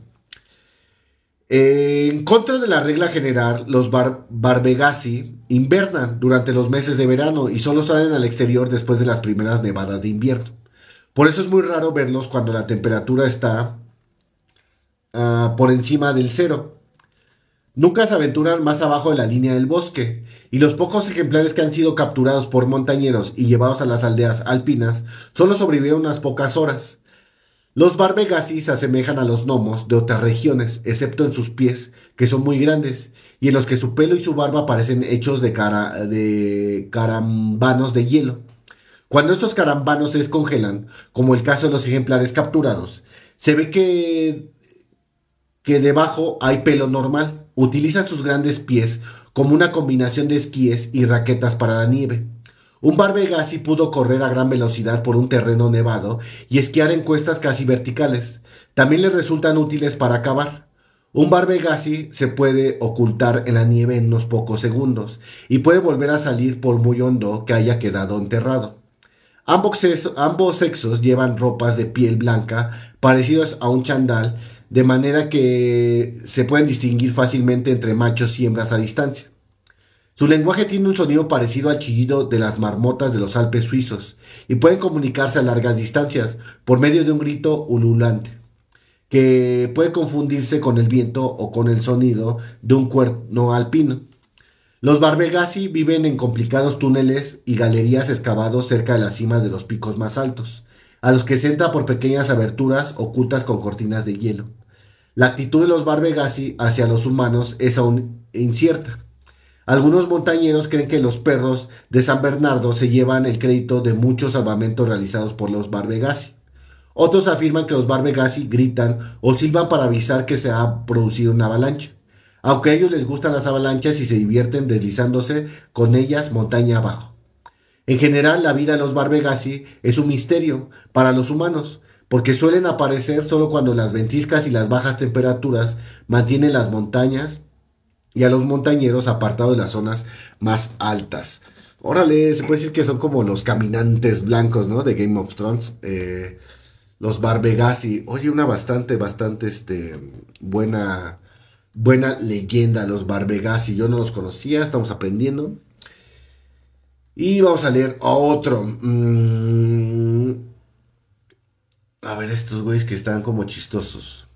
¿eh? en contra de la regla general, los barbegasi invernan durante los meses de verano y solo salen al exterior después de las primeras nevadas de invierno. Por eso es muy raro verlos cuando la temperatura está ah, por encima del cero. Nunca se aventuran más abajo de la línea del bosque, y los pocos ejemplares que han sido capturados por montañeros y llevados a las aldeas alpinas solo sobrevivieron unas pocas horas. Los Barbegasi se asemejan a los gnomos de otras regiones, excepto en sus pies, que son muy grandes, y en los que su pelo y su barba parecen hechos de, cara, de carambanos de hielo. Cuando estos carambanos se descongelan, como el caso de los ejemplares capturados, se ve que, que debajo hay pelo normal. Utilizan sus grandes pies como una combinación de esquíes y raquetas para la nieve. Un Barbegasi pudo correr a gran velocidad por un terreno nevado y esquiar en cuestas casi verticales. También le resultan útiles para cavar. Un Barbegasi se puede ocultar en la nieve en unos pocos segundos y puede volver a salir por muy hondo que haya quedado enterrado. Ambos, ambos sexos llevan ropas de piel blanca parecidos a un chandal, de manera que se pueden distinguir fácilmente entre machos y hembras a distancia. Su lenguaje tiene un sonido parecido al chillido de las marmotas de los Alpes suizos y pueden comunicarse a largas distancias por medio de un grito ululante que puede confundirse con el viento o con el sonido de un cuerno alpino. Los Barbegasi viven en complicados túneles y galerías excavados cerca de las cimas de los picos más altos, a los que se entra por pequeñas aberturas ocultas con cortinas de hielo. La actitud de los Barbegasi hacia los humanos es aún incierta. Algunos montañeros creen que los perros de San Bernardo se llevan el crédito de muchos salvamentos realizados por los Barbegasi. Otros afirman que los Barbegasi gritan o silban para avisar que se ha producido una avalancha. Aunque a ellos les gustan las avalanchas y se divierten deslizándose con ellas montaña abajo. En general, la vida de los Barbegasi es un misterio para los humanos, porque suelen aparecer solo cuando las ventiscas y las bajas temperaturas mantienen las montañas y a los montañeros apartados de las zonas más altas. Órale, se puede decir que son como los caminantes blancos, ¿no? De Game of Thrones. Eh, los Barbegasi. Oye, una bastante, bastante este, buena, buena leyenda, los Barbegasi. Yo no los conocía, estamos aprendiendo. Y vamos a leer otro. Mm, a ver, estos güeyes que están como chistosos.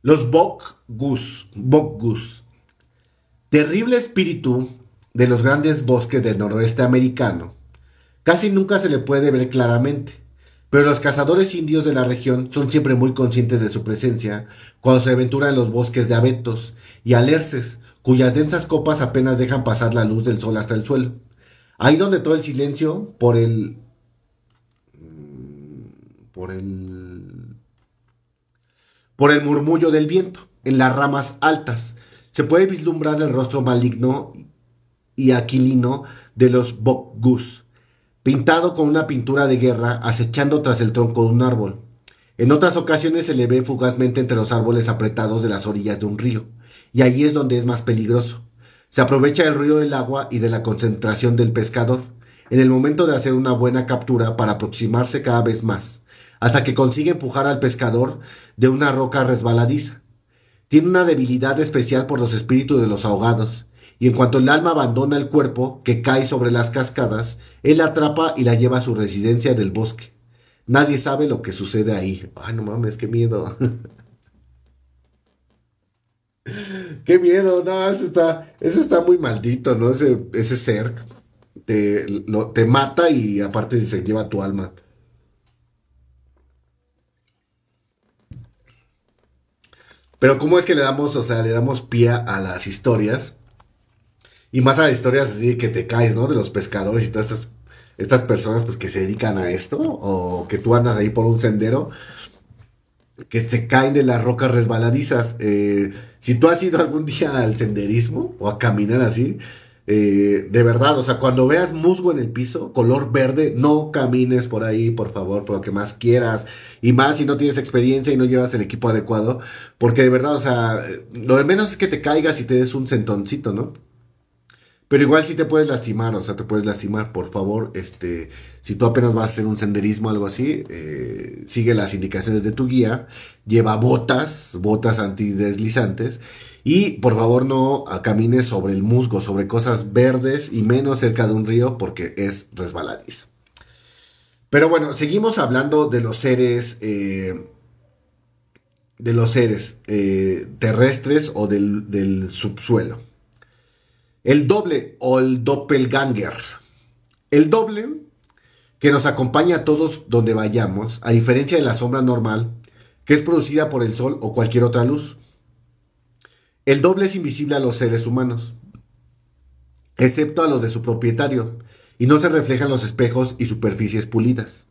Los Bok-Gus, terrible espíritu de los grandes bosques del noroeste americano, casi nunca se le puede ver claramente, pero los cazadores indios de la región son siempre muy conscientes de su presencia cuando se aventuran en los bosques de abetos y alerces, cuyas densas copas apenas dejan pasar la luz del sol hasta el suelo. Ahí donde todo el silencio, por el... por el por el murmullo del viento, en las ramas altas. Se puede vislumbrar el rostro maligno y aquilino de los Bokgus, pintado con una pintura de guerra, acechando tras el tronco de un árbol. En otras ocasiones se le ve fugazmente entre los árboles apretados de las orillas de un río, y allí es donde es más peligroso. Se aprovecha el ruido del agua y de la concentración del pescador, en el momento de hacer una buena captura para aproximarse cada vez más, hasta que consigue empujar al pescador de una roca resbaladiza. Tiene una debilidad especial por los espíritus de los ahogados, y en cuanto el alma abandona el cuerpo, que cae sobre las cascadas, él la atrapa y la lleva a su residencia del bosque. Nadie sabe lo que sucede ahí. Ay, no mames, qué miedo. [laughs] qué miedo, no, eso está, eso está muy maldito, ¿no? Ese, ese ser te, te mata y aparte se lleva tu alma. Pero ¿cómo es que le damos, o sea, le damos pie a las historias? Y más a las historias así que te caes, ¿no? De los pescadores y todas estas, estas personas pues que se dedican a esto. O que tú andas ahí por un sendero que se caen de las rocas resbaladizas. Eh, si tú has ido algún día al senderismo o a caminar así, eh, de verdad, o sea, cuando veas musgo en el piso, color verde, no camines por ahí, por favor, por lo que más quieras. Y más si no tienes experiencia y no llevas el equipo adecuado. Porque de verdad, o sea, lo de menos es que te caigas y te des un sentoncito, ¿no? Pero igual sí te puedes lastimar, o sea, te puedes lastimar. Por favor, este, si tú apenas vas a hacer un senderismo o algo así, eh, sigue las indicaciones de tu guía, lleva botas, botas antideslizantes y por favor no camines sobre el musgo, sobre cosas verdes y menos cerca de un río porque es resbaladiza. Pero bueno, seguimos hablando de los seres, eh, de los seres eh, terrestres o del, del subsuelo. El doble o el doppelganger. El doble que nos acompaña a todos donde vayamos, a diferencia de la sombra normal, que es producida por el sol o cualquier otra luz. El doble es invisible a los seres humanos, excepto a los de su propietario, y no se refleja en los espejos y superficies pulidas.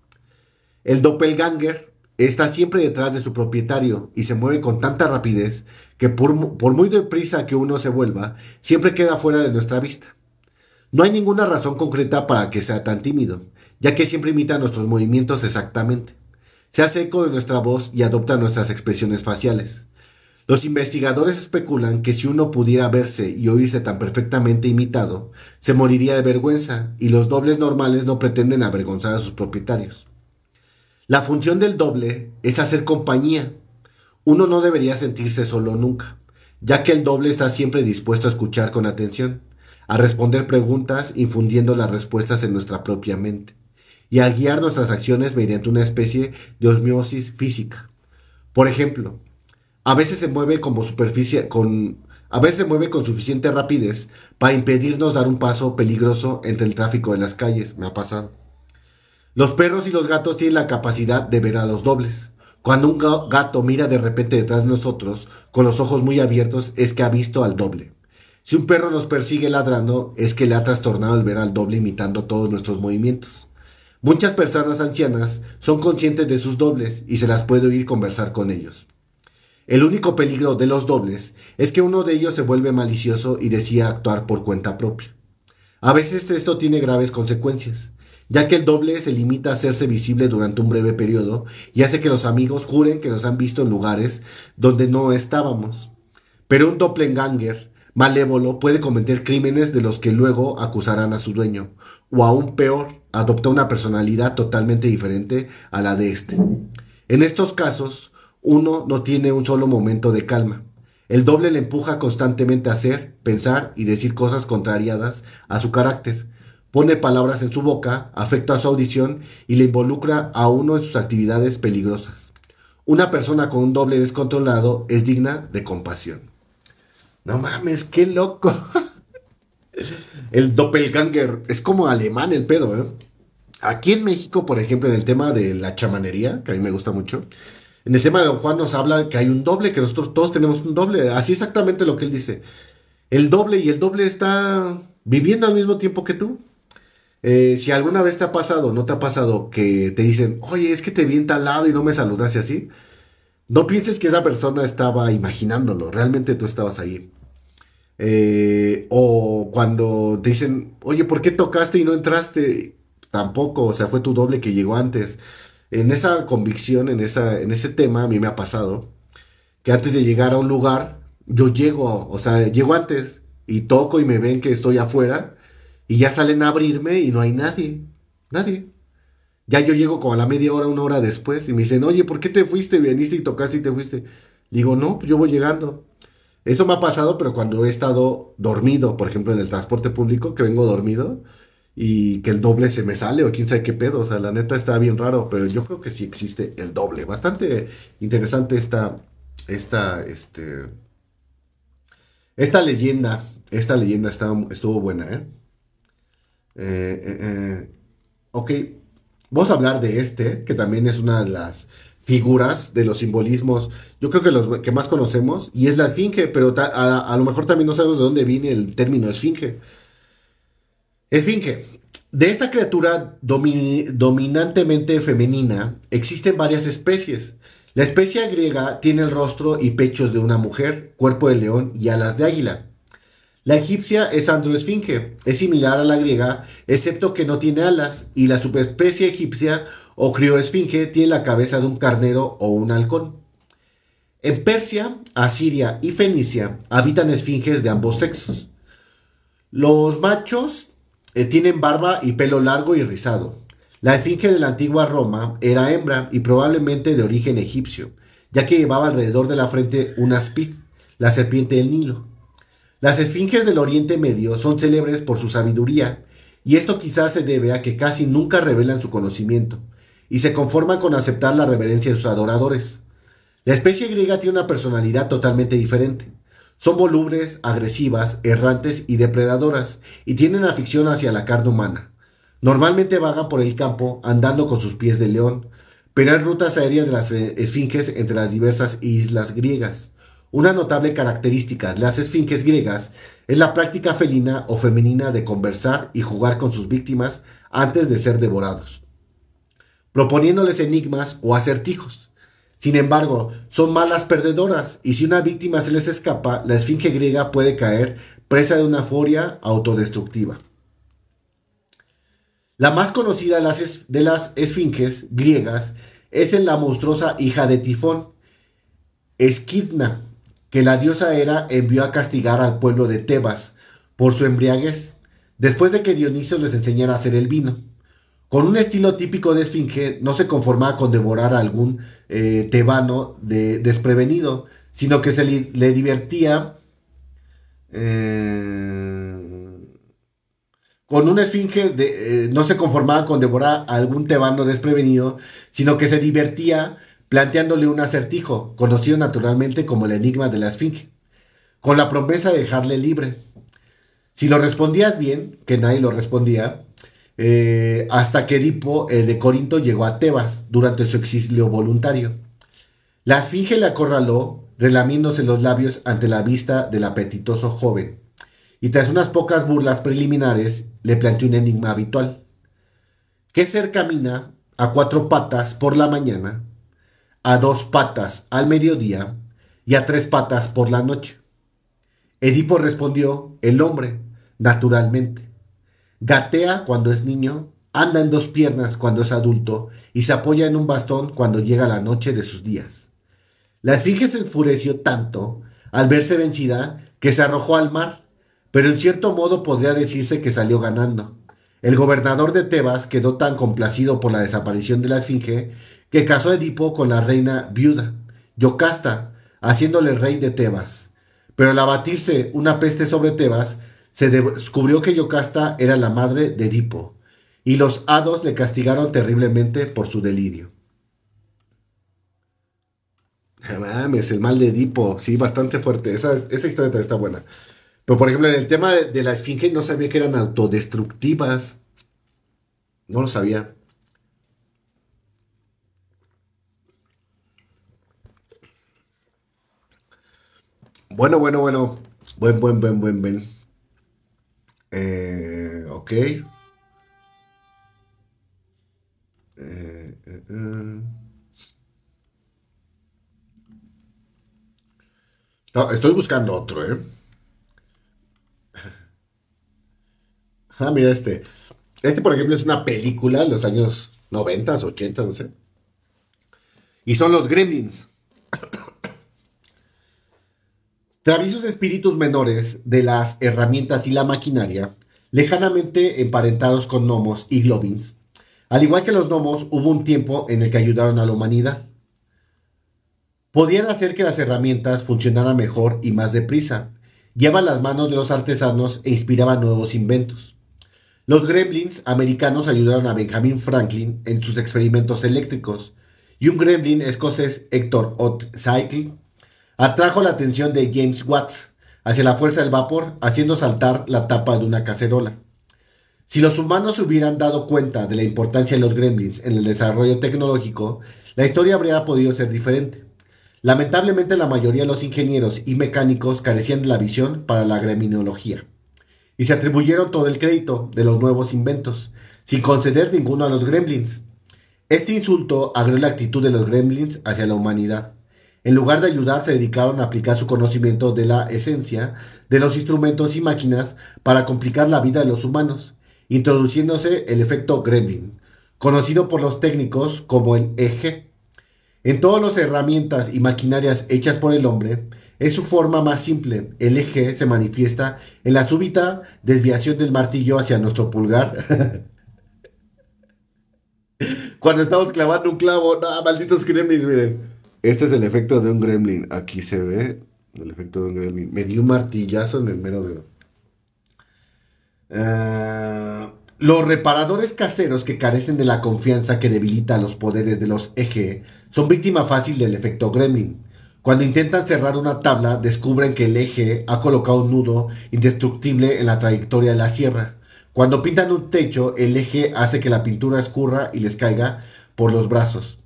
El doppelganger está siempre detrás de su propietario y se mueve con tanta rapidez que por, por, muy deprisa que uno se vuelva, siempre queda fuera de nuestra vista. No hay ninguna razón concreta para que sea tan tímido, ya que siempre imita nuestros movimientos exactamente. Se hace eco de nuestra voz y adopta nuestras expresiones faciales. Los investigadores especulan que si uno pudiera verse y oírse tan perfectamente imitado, se moriría de vergüenza, y los dobles normales no pretenden avergonzar a sus propietarios. La función del doble es hacer compañía. Uno no debería sentirse solo nunca, ya que el doble está siempre dispuesto a escuchar con atención, a responder preguntas infundiendo las respuestas en nuestra propia mente, y a guiar nuestras acciones mediante una especie de osmiosis física. Por ejemplo, a veces se mueve como superficie con a veces se mueve con suficiente rapidez para impedirnos dar un paso peligroso entre el tráfico de las calles, me ha pasado. Los perros y los gatos tienen la capacidad de ver a los dobles. Cuando un gato mira de repente detrás de nosotros con los ojos muy abiertos es que ha visto al doble. Si un perro nos persigue ladrando es que le ha trastornado el ver al doble imitando todos nuestros movimientos. Muchas personas ancianas son conscientes de sus dobles y se las puede oír conversar con ellos. El único peligro de los dobles es que uno de ellos se vuelve malicioso y decide actuar por cuenta propia. A veces esto tiene graves consecuencias, ya que el doble se limita a hacerse visible durante un breve periodo y hace que los amigos juren que nos han visto en lugares donde no estábamos. Pero un doppelganger malévolo puede cometer crímenes de los que luego acusarán a su dueño, o aún peor, adopta una personalidad totalmente diferente a la de este. En estos casos, uno no tiene un solo momento de calma. El doble le empuja constantemente a hacer, pensar y decir cosas contrariadas a su carácter. Pone palabras en su boca, afecta a su audición y le involucra a uno en sus actividades peligrosas. Una persona con un doble descontrolado es digna de compasión. No mames, qué loco. el doppelganger es como alemán el pedo, ¿eh? Aquí en México, por ejemplo, en el tema de la chamanería, que a mí me gusta mucho, en el tema de Don Juan nos habla que hay un doble, que nosotros todos tenemos un doble. Así exactamente lo que él dice. El doble y el doble está viviendo al mismo tiempo que tú. Eh, si alguna vez te ha pasado, no te ha pasado que te dicen, oye, es que te vi en tal lado y no me saludaste así. No pienses que esa persona estaba imaginándolo, realmente tú estabas ahí. Eh, o cuando te dicen, oye, ¿por qué tocaste y no entraste? Tampoco, o sea, fue tu doble que llegó antes en esa convicción, en, esa, en ese tema, a mí me ha pasado que antes de llegar a un lugar, yo llego, o sea, llego antes y toco y me ven que estoy afuera y ya salen a abrirme y no hay nadie, nadie. Ya yo llego como a la media hora, una hora después y me dicen, oye, ¿por qué te fuiste? Viniste y tocaste y te fuiste. Digo, no, pues yo voy llegando. Eso me ha pasado, pero cuando he estado dormido, por ejemplo, en el transporte público, que vengo dormido, y que el doble se me sale o quién sabe qué pedo. O sea, la neta está bien raro, pero yo creo que sí existe el doble. Bastante interesante esta, esta, este, esta leyenda. Esta leyenda está, estuvo buena, ¿eh? Eh, ¿eh? eh, Ok, vamos a hablar de este, que también es una de las figuras de los simbolismos, yo creo que los que más conocemos, y es la esfinge, pero a, lo mejor también no sabemos de dónde viene el término esfinge. Esfinge. De esta criatura dominantemente femenina existen varias especies. La especie griega tiene el rostro y pechos de una mujer, cuerpo de león y alas de águila. La egipcia es androesfinge, es similar a la griega, excepto que no tiene alas, y la subespecie egipcia o crioesfinge tiene la cabeza de un carnero o un halcón. En Persia, Asiria y Fenicia habitan esfinges de ambos sexos. Los machos eh, tienen barba y pelo largo y rizado. La esfinge de la antigua Roma era hembra y probablemente de origen egipcio, ya que llevaba alrededor de la frente un aspid, la serpiente del Nilo. Las esfinges del Oriente Medio son célebres por su sabiduría, y esto quizás se debe a que casi nunca revelan su conocimiento, y se conforman con aceptar la reverencia de sus adoradores. La especie griega tiene una personalidad totalmente diferente. Son volubles, agresivas, errantes y depredadoras, y tienen afición hacia la carne humana. Normalmente vagan por el campo andando con sus pies de león, pero hay rutas aéreas de las esfinges entre las diversas islas griegas. Una notable característica de las esfinges griegas es la práctica felina o femenina de conversar y jugar con sus víctimas antes de ser devorados, proponiéndoles enigmas o acertijos. Sin embargo, son malas perdedoras y si una víctima se les escapa, la esfinge griega puede caer presa de una furia autodestructiva. La más conocida de las, de las esfinges griegas es en la monstruosa hija de Tifón, Esquidna, que la diosa Hera envió a castigar al pueblo de Tebas por su embriaguez, después de que Dioniso les enseñara a hacer el vino. Con un estilo típico de esfinge, no se conformaba con devorar a algún eh, tebano de, desprevenido, sino que se le, divertía eh, con una esfinge de, eh, no se conformaba con devorar a algún tebano desprevenido, sino que se divertía planteándole un acertijo, conocido naturalmente como el enigma de la esfinge, con la promesa de dejarle libre. Si lo respondías bien, que nadie lo respondía, eh, hasta que Edipo eh, de Corinto llegó a Tebas durante su exilio voluntario. La esfinge le acorraló, relamiéndose los labios ante la vista del apetitoso joven, y tras unas pocas burlas preliminares le planteó un enigma habitual. ¿Qué ser camina a cuatro patas por la mañana a dos patas al mediodía y a tres patas por la noche. Edipo respondió, el hombre, naturalmente. Gatea cuando es niño, anda en dos piernas cuando es adulto y se apoya en un bastón cuando llega la noche de sus días. La esfinge se enfureció tanto al verse vencida que se arrojó al mar, pero en cierto modo podría decirse que salió ganando. El gobernador de Tebas quedó tan complacido por la desaparición de la esfinge que casó a Edipo con la reina viuda, Yocasta, haciéndole rey de Tebas. Pero al abatirse una peste sobre Tebas, se descubrió que Yocasta era la madre de Edipo, y los hados le castigaron terriblemente por su delirio. Mames, el mal de Edipo, sí, bastante fuerte. Esa, esa historia también está buena. Pero por ejemplo, en el tema de, de la esfinge no sabía que eran autodestructivas. No lo sabía. Bueno, bueno, bueno. Buen, buen, buen, buen, buen. Eh, ok. Eh, eh, eh. estoy buscando otro, ¿eh? [laughs] Ah, mira este. Este, por ejemplo, es una película de los años 90, 80, no sé. Y son los Gremlins. Traviesos espíritus menores de las herramientas y la maquinaria, lejanamente emparentados con gnomos y globins. Al igual que los gnomos, hubo un tiempo en el que ayudaron a la humanidad. Podían hacer que las herramientas funcionaran mejor y más deprisa. Llevan las manos de los artesanos e inspiraban nuevos inventos. Los gremlins americanos ayudaron a Benjamin Franklin en sus experimentos eléctricos, y un gremlin escocés, Héctor Ott Cycle, atrajo la atención de James Watts hacia la fuerza del vapor, haciendo saltar la tapa de una cacerola. Si los humanos se hubieran dado cuenta de la importancia de los gremlins en el desarrollo tecnológico, la historia habría podido ser diferente. Lamentablemente la mayoría de los ingenieros y mecánicos carecían de la visión para la greminología y se atribuyeron todo el crédito de los nuevos inventos, sin conceder ninguno a los gremlins. Este insulto agregó la actitud de los gremlins hacia la humanidad. En lugar de ayudar, se dedicaron a aplicar su conocimiento de la esencia de los instrumentos y máquinas para complicar la vida de los humanos, introduciéndose el efecto Gremlin, conocido por los técnicos como el eje. En todas las herramientas y maquinarias hechas por el hombre, es su forma más simple. El eje se manifiesta en la súbita desviación del martillo hacia nuestro pulgar. [laughs] Cuando estamos clavando un clavo, no, malditos gremlins, miren. Este es el efecto de un gremlin. Aquí se ve el efecto de un gremlin. Me dio un martillazo en el mero dedo. Ah, los reparadores caseros que carecen de la confianza que debilita los poderes de los eje son víctima fácil del efecto gremlin. Cuando intentan cerrar una tabla, descubren que el eje ha colocado un nudo indestructible en la trayectoria de la sierra Cuando pintan un techo, el eje hace que la pintura escurra y les caiga por los brazos.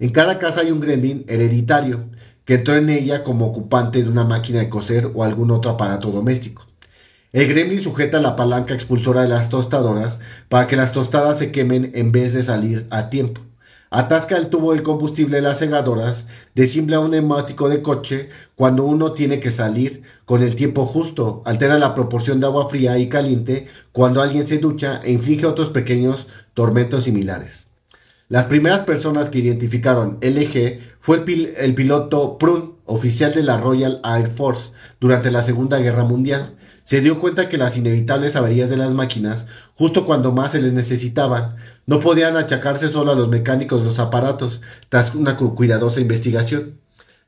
En cada casa hay un gremlin hereditario que entró en ella como ocupante de una máquina de coser o algún otro aparato doméstico. El gremlin sujeta la palanca expulsora de las tostadoras para que las tostadas se quemen en vez de salir a tiempo. Atasca el tubo del combustible de las segadoras, desimbla un neumático de coche cuando uno tiene que salir con el tiempo justo, altera la proporción de agua fría y caliente cuando alguien se ducha e inflige otros pequeños tormentos similares. Las primeras personas que identificaron el eje fue el, piloto Prun, oficial de la Royal Air Force, durante la Segunda Guerra Mundial. Se dio cuenta que las inevitables averías de las máquinas, justo cuando más se les necesitaban, no podían achacarse solo a los mecánicos de los aparatos, tras una cuidadosa investigación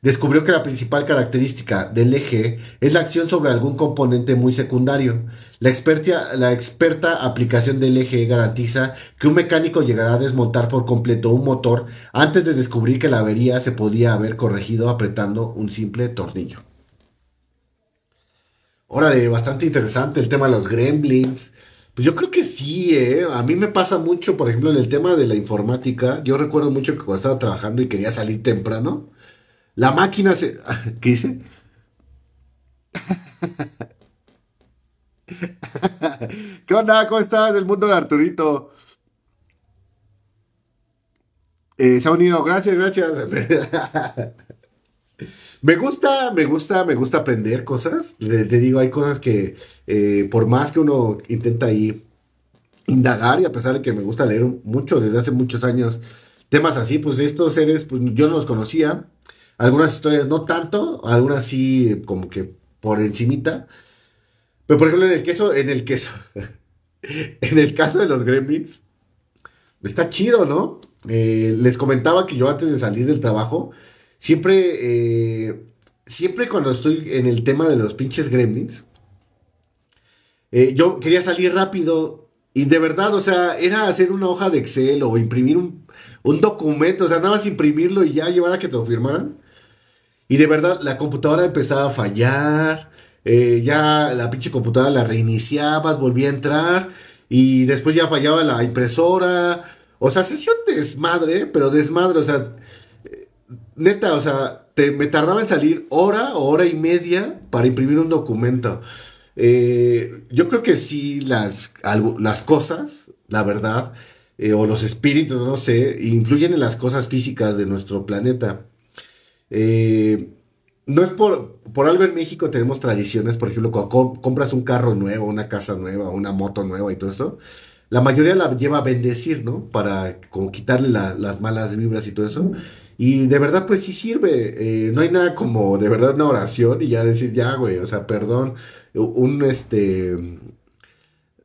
descubrió que la principal característica del eje es la acción sobre algún componente muy secundario. La experta, aplicación del eje garantiza que un mecánico llegará a desmontar por completo un motor antes de descubrir que la avería se podía haber corregido apretando un simple tornillo. Órale, bastante interesante el tema de los gremlins. Pues yo creo que sí, ¿eh? A mí me pasa mucho, por ejemplo, en el tema de la informática. Yo recuerdo mucho que cuando estaba trabajando y quería salir temprano, la máquina se... [laughs] ¿Qué dice? [laughs] ¿Qué onda? ¿Cómo estás? Del mundo de Arturito. Eh, se ha unido. Gracias, gracias. [laughs] me gusta, me gusta, me gusta aprender cosas. Te, digo, hay cosas que eh, por más que uno intenta ahí indagar y a pesar de que me gusta leer mucho desde hace muchos años temas así, pues estos seres, pues yo no los conocía. Algunas historias no tanto, algunas sí como que por encimita. Pero por ejemplo en el queso, en el queso, [laughs] en el caso de los gremlins, está chido, ¿no? Eh, les comentaba que yo antes de salir del trabajo, siempre, eh, siempre cuando estoy en el tema de los pinches gremlins, eh, yo quería salir rápido y de verdad, o sea, era hacer una hoja de Excel o imprimir un, un documento, o sea, nada más imprimirlo y ya llevar a que te lo firmaran. Y de verdad, la computadora empezaba a fallar. Eh, ya la pinche computadora la reiniciabas, volvía a entrar. Y después ya fallaba la impresora. O sea, sesión desmadre, pero desmadre, o sea, eh, neta, o sea, me tardaba en salir hora o hora y media para imprimir un documento. Eh, yo creo que sí, las, las cosas, la verdad, o los espíritus, no sé, influyen en las cosas físicas de nuestro planeta. Eh, no es por, por algo en México tenemos tradiciones, por ejemplo, cuando compras un carro nuevo, una casa nueva, una moto nueva y todo eso, la mayoría la lleva a bendecir, ¿no? Para como quitarle las malas vibras y todo eso. Y de verdad, pues sí sirve. Eh, no hay nada como de verdad una oración y ya decir, ya, güey, o sea, perdón, un, este,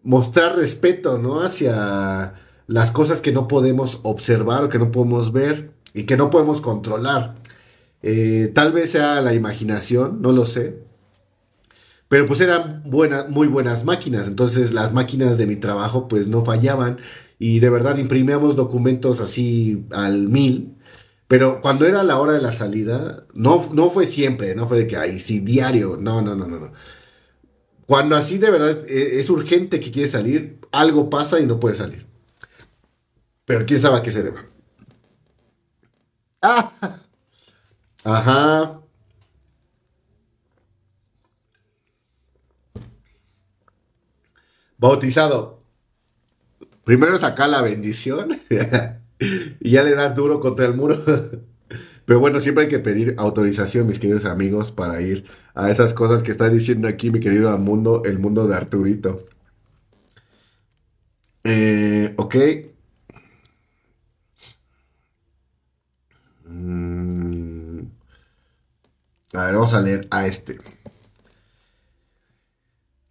mostrar respeto, ¿no? Hacia las cosas que no podemos observar o que no podemos ver y que no podemos controlar. Eh, tal vez sea la imaginación, no lo sé. Pero pues eran buenas, muy buenas máquinas. Entonces las máquinas de mi trabajo pues no fallaban. Y de verdad imprimíamos documentos así al mil. Pero cuando era la hora de la salida, no, no fue siempre, no fue de que, ahí sí, diario. No, no, no, no, no. Cuando así de verdad e, es urgente que quiere salir, algo pasa y no puede salir. Pero quién sabe a qué se deba. Ah, [laughs] Ajá. Bautizado. Primero saca la bendición [laughs] y ya le das duro contra el muro. [laughs] Pero bueno, siempre hay que pedir autorización, mis queridos amigos, para ir a esas cosas que está diciendo aquí mi querido mundo, el mundo de Arturito. Eh, ok. A ver, vamos a leer a este.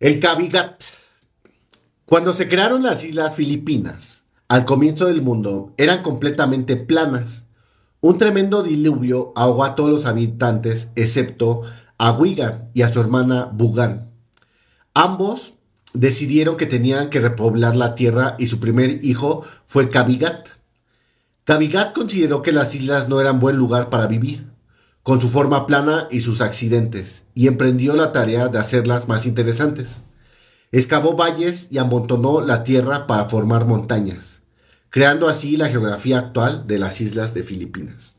El Cabigat. Cuando se crearon las Islas Filipinas, al comienzo del mundo, eran completamente planas. Un tremendo diluvio ahogó a todos los habitantes, excepto a Wigan y a su hermana Bugan. Ambos decidieron que tenían que repoblar la tierra y su primer hijo fue Cabigat. Cabigat consideró que las islas no eran buen lugar para vivir con su forma plana y sus accidentes, y emprendió la tarea de hacerlas más interesantes. Excavó valles y amontonó la tierra para formar montañas, creando así la geografía actual de las islas de Filipinas.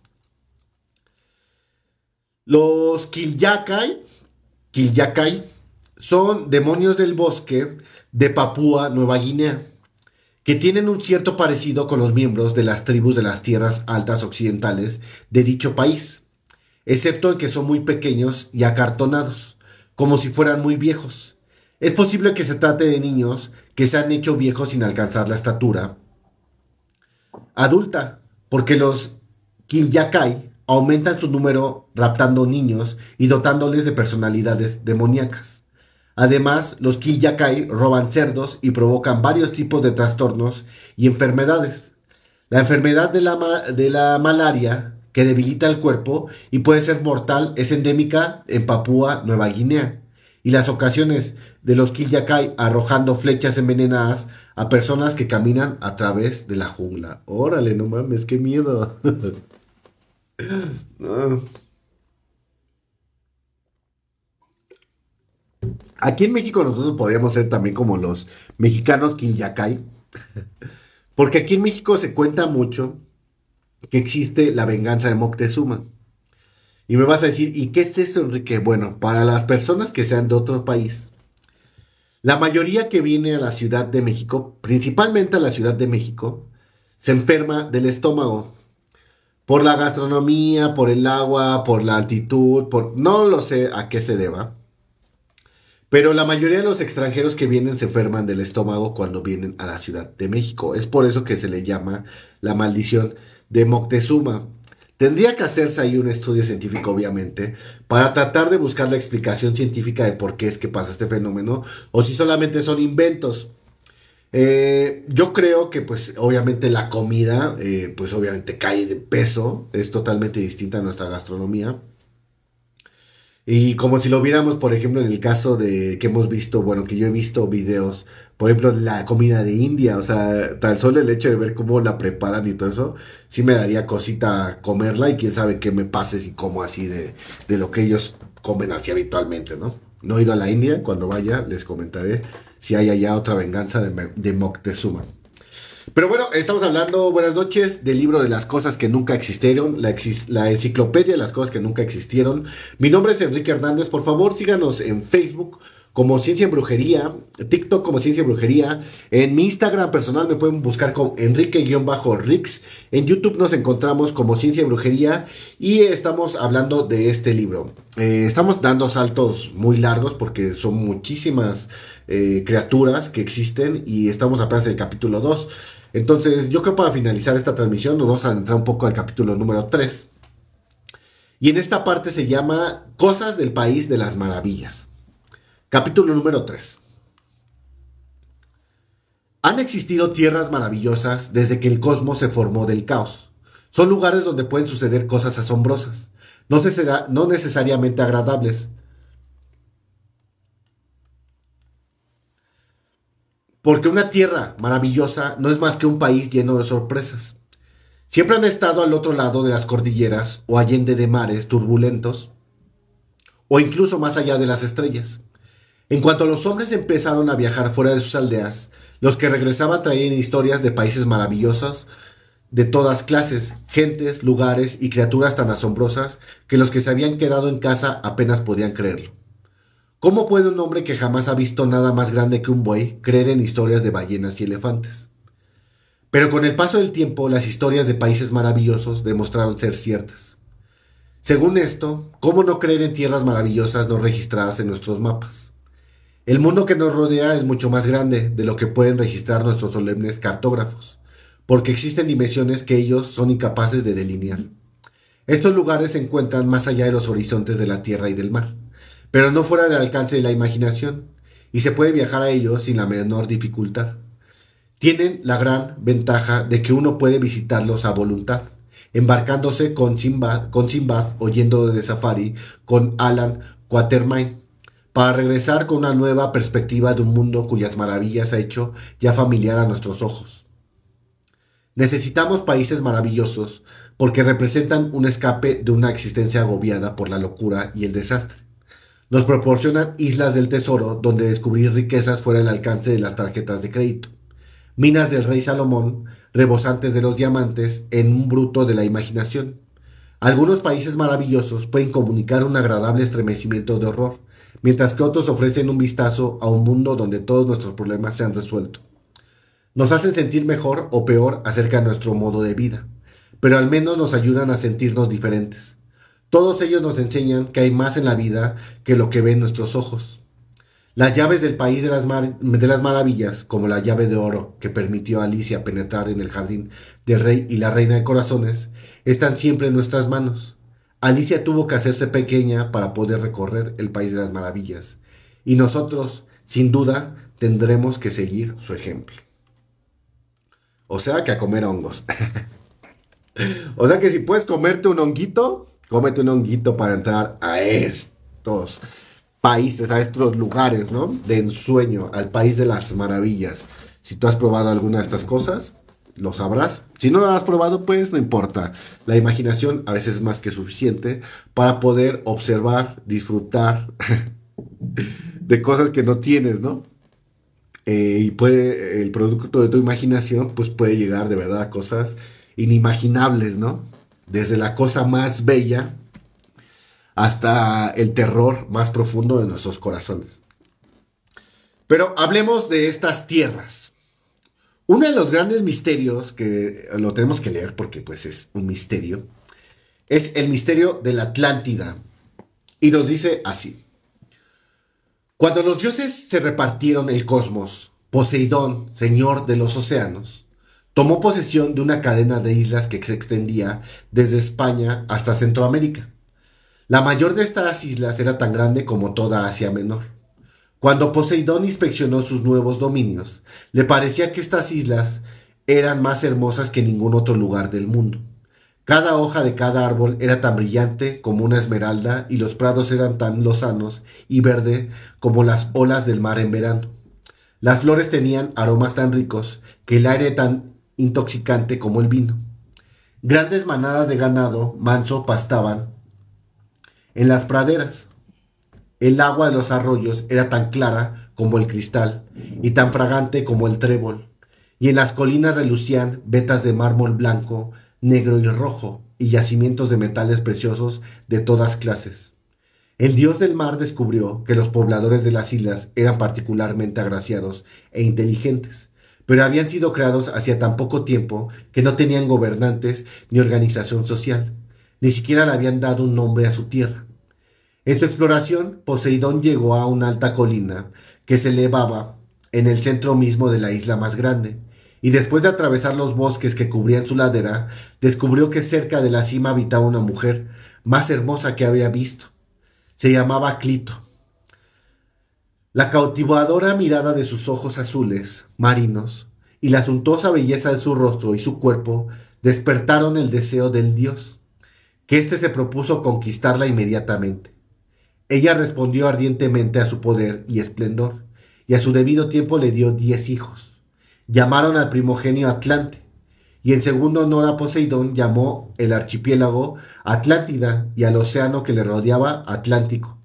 Los Kilyakai, Kilyakai son demonios del bosque de Papúa Nueva Guinea, que tienen un cierto parecido con los miembros de las tribus de las tierras altas occidentales de dicho país, excepto en que son muy pequeños y acartonados, como si fueran muy viejos. Es posible que se trate de niños que se han hecho viejos sin alcanzar la estatura adulta, porque los Kilyakai aumentan su número raptando niños y dotándoles de personalidades demoníacas. Además, los Kilyakai roban cerdos y provocan varios tipos de trastornos y enfermedades. La enfermedad de la, de la malaria, que debilita el cuerpo y puede ser mortal, es endémica en Papúa Nueva Guinea. Y las ocasiones de los Kilyakai arrojando flechas envenenadas a personas que caminan a través de la jungla. Órale, no mames, qué miedo. [laughs] Aquí en México nosotros podríamos ser también como los mexicanos Quinyakai, [laughs] porque aquí en México se cuenta mucho que existe la venganza de Moctezuma. Y me vas a decir, ¿y qué es eso, Enrique? Bueno, para las personas que sean de otro país, la mayoría que viene a la Ciudad de México, principalmente a la Ciudad de México, se enferma del estómago. Por la gastronomía, por el agua, por la altitud, por no lo sé a qué se deba. Pero la mayoría de los extranjeros que vienen se enferman del estómago cuando vienen a la Ciudad de México. Es por eso que se le llama la maldición de Moctezuma. Tendría que hacerse ahí un estudio científico, obviamente, para tratar de buscar la explicación científica de por qué es que pasa este fenómeno, o si solamente son inventos. Eh, yo creo que, pues, obviamente la comida, eh, pues, obviamente cae de peso, es totalmente distinta a nuestra gastronomía. Y como si lo viéramos, por ejemplo, en el caso de que hemos visto, bueno, que yo he visto videos, por ejemplo, la comida de India, o sea, tan solo el hecho de ver cómo la preparan y todo eso, sí me daría cosita comerla y quién sabe qué me pase si como así de, de lo que ellos comen así habitualmente, ¿no? No he ido a la India, cuando vaya les comentaré si hay allá otra venganza de, de Moctezuma. Pero bueno, estamos hablando, buenas noches, del libro de las cosas que nunca existieron, la, la, enciclopedia de las cosas que nunca existieron. Mi nombre es Enrique Hernández, por favor síganos en Facebook como Ciencia en Brujería, TikTok como Ciencia en Brujería, en mi Instagram personal me pueden buscar con Enrique-Rix, en YouTube nos encontramos como Ciencia en Brujería y estamos hablando de este libro. Eh, estamos dando saltos muy largos porque son muchísimas eh, criaturas que existen y estamos apenas en el capítulo 2. Entonces yo creo que para finalizar esta transmisión nos vamos a entrar un poco al capítulo número 3. Y en esta parte se llama Cosas del País de las Maravillas. Capítulo número 3. Han existido tierras maravillosas desde que el cosmos se formó del caos. Son lugares donde pueden suceder cosas asombrosas, no, no necesariamente agradables. Porque una tierra maravillosa no es más que un país lleno de sorpresas. Siempre han estado al otro lado de las cordilleras o allende de mares turbulentos, o incluso más allá de las estrellas. En cuanto los hombres empezaron a viajar fuera de sus aldeas, los que regresaban traían historias de países maravillosos de todas clases, gentes, lugares y criaturas tan asombrosas que los que se habían quedado en casa apenas podían creerlo. ¿Cómo puede un hombre que jamás ha visto nada más grande que un buey creer en historias de ballenas y elefantes? Pero con el paso del tiempo las historias de países maravillosos demostraron ser ciertas. Según esto, ¿cómo no creer en tierras maravillosas no registradas en nuestros mapas? El mundo que nos rodea es mucho más grande de lo que pueden registrar nuestros solemnes cartógrafos, porque existen dimensiones que ellos son incapaces de delinear. Estos lugares se encuentran más allá de los horizontes de la tierra y del mar, pero no fuera del alcance de la imaginación, y se puede viajar a ellos sin la menor dificultad. Tienen la gran ventaja de que uno puede visitarlos a voluntad, embarcándose con Simbad, con oyendo de safari con Alan Quatermain para regresar con una nueva perspectiva de un mundo cuyas maravillas ha hecho ya familiar a nuestros ojos. Necesitamos países maravillosos porque representan un escape de una existencia agobiada por la locura y el desastre. Nos proporcionan islas del tesoro donde descubrir riquezas fuera del alcance de las tarjetas de crédito. Minas del rey Salomón, rebosantes de los diamantes en un bruto de la imaginación. Algunos países maravillosos pueden comunicar un agradable estremecimiento de horror, mientras que otros ofrecen un vistazo a un mundo donde todos nuestros problemas se han resuelto. Nos hacen sentir mejor o peor acerca de nuestro modo de vida, pero al menos nos ayudan a sentirnos diferentes. Todos ellos nos enseñan que hay más en la vida que lo que ven nuestros ojos. Las llaves del país de las, de las, maravillas, como la llave de oro que permitió a Alicia penetrar en el jardín del rey y la reina de corazones, están siempre en nuestras manos. Alicia tuvo que hacerse pequeña para poder recorrer el país de las maravillas, y nosotros, sin duda, tendremos que seguir su ejemplo. O sea que a comer hongos. [laughs] o sea que si puedes comerte un honguito, cómete un honguito para entrar a estos países, a estos lugares, ¿no? De ensueño, al país de las maravillas. Si tú has probado alguna de estas cosas, lo sabrás. Si no lo has probado, pues no importa. La imaginación a veces es más que suficiente para poder observar, disfrutar [laughs] de cosas que no tienes, ¿no? Eh, y puede, el producto de tu imaginación, pues puede llegar de verdad a cosas inimaginables, ¿no? Desde la cosa más bella hasta el terror más profundo de nuestros corazones. Pero hablemos de estas tierras. Uno de los grandes misterios que lo tenemos que leer porque pues es un misterio es el misterio de la Atlántida. Y nos dice así. Cuando los dioses se repartieron el cosmos, Poseidón, señor de los océanos, tomó posesión de una cadena de islas que se extendía desde España hasta Centroamérica. La mayor de estas islas era tan grande como toda Asia Menor. Cuando Poseidón inspeccionó sus nuevos dominios, le parecía que estas islas eran más hermosas que ningún otro lugar del mundo. Cada hoja de cada árbol era tan brillante como una esmeralda y los prados eran tan lozanos y verde como las olas del mar en verano. Las flores tenían aromas tan ricos que el aire tan intoxicante como el vino. Grandes manadas de ganado manso pastaban en las praderas. El agua de los arroyos era tan clara como el cristal y tan fragante como el trébol, y en las colinas relucían vetas de mármol blanco, negro y rojo, y yacimientos de metales preciosos de todas clases. El dios del mar descubrió que los pobladores de las islas eran particularmente agraciados e inteligentes, pero habían sido creados hacía tan poco tiempo que no tenían gobernantes ni organización social, ni siquiera le habían dado un nombre a su tierra. En su exploración, Poseidón llegó a una alta colina que se elevaba en el centro mismo de la isla más grande, y después de atravesar los bosques que cubrían su ladera, descubrió que cerca de la cima habitaba una mujer más hermosa que había visto. Se llamaba Clito. La cautivadora mirada de sus ojos azules, marinos, y la suntuosa belleza de su rostro y su cuerpo despertaron el deseo del dios, que éste se propuso conquistarla inmediatamente. Ella respondió ardientemente a su poder y esplendor, y a su debido tiempo le dio diez hijos. Llamaron al primogenio Atlante, y en segundo honor a Poseidón llamó el archipiélago Atlántida y al océano que le rodeaba Atlántico.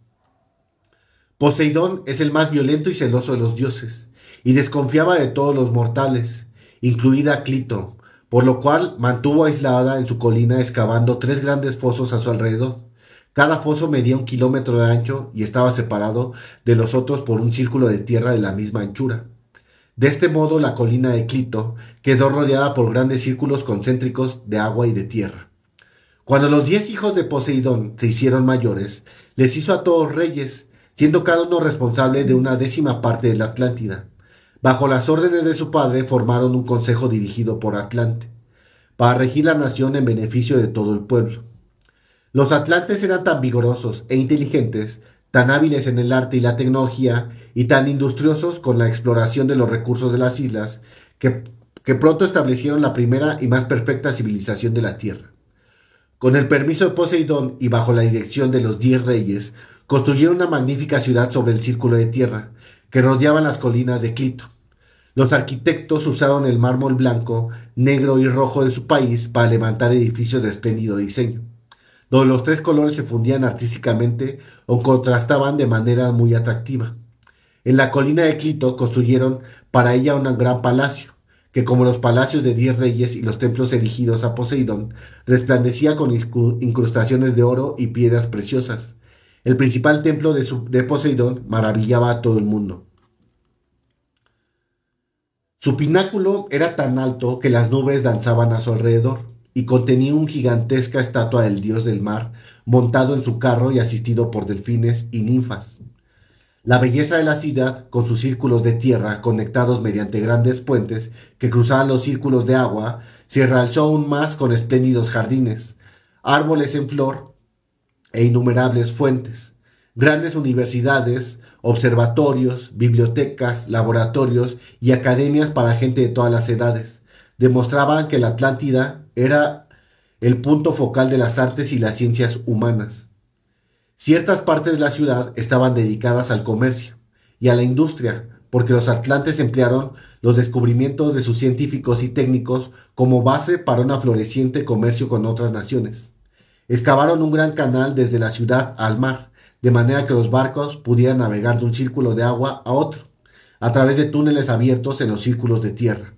Poseidón es el más violento y celoso de los dioses, y desconfiaba de todos los mortales, incluida Clito, por lo cual mantuvo aislada en su colina excavando tres grandes fosos a su alrededor cada foso medía un kilómetro de ancho y estaba separado de los otros por un círculo de tierra de la misma anchura. De este modo la colina de Clito quedó rodeada por grandes círculos concéntricos de agua y de tierra. Cuando los diez hijos de Poseidón se hicieron mayores, les hizo a todos reyes, siendo cada uno responsable de una décima parte de la Atlántida. Bajo las órdenes de su padre formaron un consejo dirigido por Atlante, para regir la nación en beneficio de todo el pueblo. Los atlantes eran tan vigorosos e inteligentes, tan hábiles en el arte y la tecnología y tan industriosos con la exploración de los recursos de las islas, que, pronto establecieron la primera y más perfecta civilización de la Tierra. Con el permiso de Poseidón y bajo la dirección de los diez reyes, construyeron una magnífica ciudad sobre el círculo de tierra, que rodeaban las colinas de Clito. Los arquitectos usaron el mármol blanco, negro y rojo de su país para levantar edificios de espléndido diseño. Donde los tres colores se fundían artísticamente o contrastaban de manera muy atractiva. En la colina de Clito construyeron para ella un gran palacio, que como los palacios de diez reyes y los templos erigidos a Poseidón, resplandecía con incrustaciones de oro y piedras preciosas. El principal templo de, de Poseidón maravillaba a todo el mundo. Su pináculo era tan alto que las nubes danzaban a su alrededor y contenía una gigantesca estatua del dios del mar montado en su carro y asistido por delfines y ninfas. La belleza de la ciudad, con sus círculos de tierra conectados mediante grandes puentes que cruzaban los círculos de agua, se realzó aún más con espléndidos jardines, árboles en flor e innumerables fuentes, grandes universidades, observatorios, bibliotecas, laboratorios y academias para gente de todas las edades. Demostraban que la Atlántida era el punto focal de las artes y las ciencias humanas. Ciertas partes de la ciudad estaban dedicadas al comercio y a la industria, porque los atlantes emplearon los descubrimientos de sus científicos y técnicos como base para un floreciente comercio con otras naciones. Excavaron un gran canal desde la ciudad al mar, de manera que los barcos pudieran navegar de un círculo de agua a otro, a través de túneles abiertos en los círculos de tierra.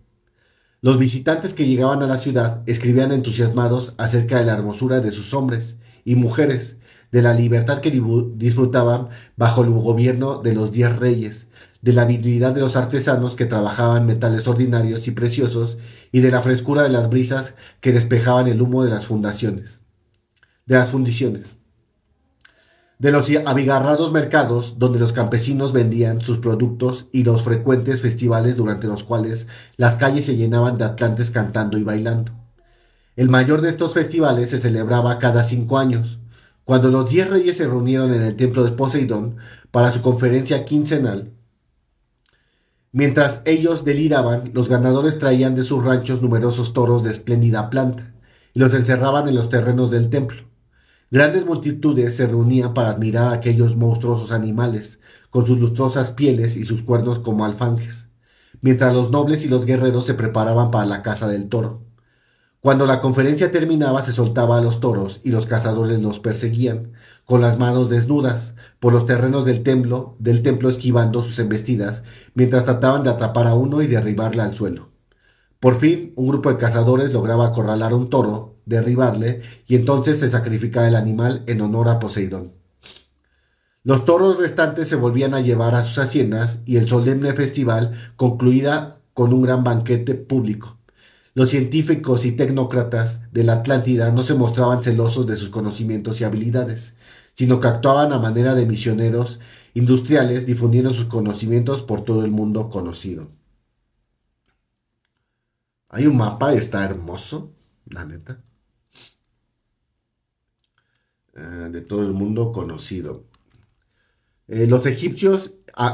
Los visitantes que llegaban a la ciudad escribían entusiasmados acerca de la hermosura de sus hombres y mujeres, de la libertad que disfrutaban bajo el gobierno de los diez reyes, de la habilidad de los artesanos que trabajaban metales ordinarios y preciosos, y de la frescura de las brisas que despejaban el humo de las fundaciones, de las fundiciones de los abigarrados mercados donde los campesinos vendían sus productos y los frecuentes festivales durante los cuales las calles se llenaban de atlantes cantando y bailando. El mayor de estos festivales se celebraba cada cinco años, cuando los diez reyes se reunieron en el templo de Poseidón para su conferencia quincenal. Mientras ellos deliraban, los ganadores traían de sus ranchos numerosos toros de espléndida planta y los encerraban en los terrenos del templo. Grandes multitudes se reunían para admirar a aquellos monstruosos animales, con sus lustrosas pieles y sus cuernos como alfanjes, mientras los nobles y los guerreros se preparaban para la caza del toro. Cuando la conferencia terminaba se soltaba a los toros y los cazadores los perseguían, con las manos desnudas, por los terrenos del templo, del templo esquivando sus embestidas, mientras trataban de atrapar a uno y derribarle al suelo. Por fin, un grupo de cazadores lograba acorralar un toro derribarle y entonces se sacrificaba el animal en honor a Poseidón. Los toros restantes se volvían a llevar a sus haciendas y el solemne festival concluía con un gran banquete público. Los científicos y tecnócratas de la Atlántida no se mostraban celosos de sus conocimientos y habilidades, sino que actuaban a manera de misioneros industriales difundiendo sus conocimientos por todo el mundo conocido. Hay un mapa, está hermoso, la neta. Eh, de todo el mundo conocido. Eh, los egipcios,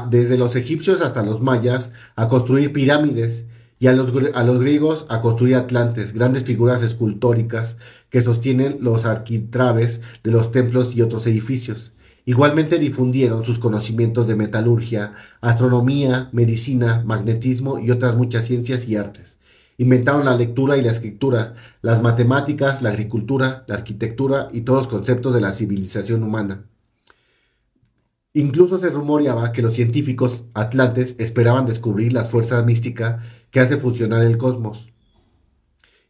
desde los egipcios hasta los mayas, a construir pirámides y a los, a los griegos a construir atlantes, grandes figuras escultóricas que sostienen los arquitraves de los templos y otros edificios. Igualmente difundieron sus conocimientos de metalurgia, astronomía, medicina, magnetismo y otras muchas ciencias y artes. Inventaron la lectura y la escritura, las matemáticas, la agricultura, la arquitectura y todos los conceptos de la civilización humana. Incluso se rumoreaba que los científicos atlantes esperaban descubrir las fuerzas místicas que hace funcionar el cosmos,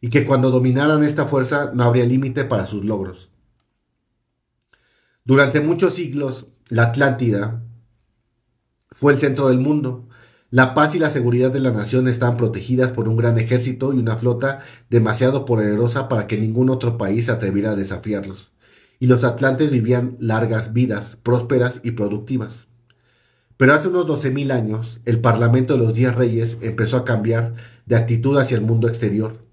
y que cuando dominaran esta fuerza no habría límite para sus logros. Durante muchos siglos, la Atlántida fue el centro del mundo, la paz y la seguridad de la nación están protegidas por un gran ejército y una flota demasiado poderosa para que ningún otro país se atreviera a desafiarlos. Y los atlantes vivían largas vidas, prósperas y productivas. Pero hace unos 12.000 años, el parlamento de los diez reyes empezó a cambiar de actitud hacia el mundo exterior.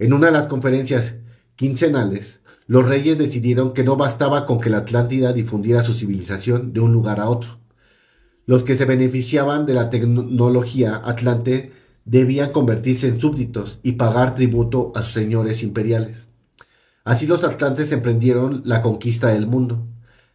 En una de las conferencias quincenales, los reyes decidieron que no bastaba con que la Atlántida difundiera su civilización de un lugar a otro los que se beneficiaban de la tecnología atlante debían convertirse en súbditos y pagar tributo a sus señores imperiales. Así los atlantes emprendieron la conquista del mundo.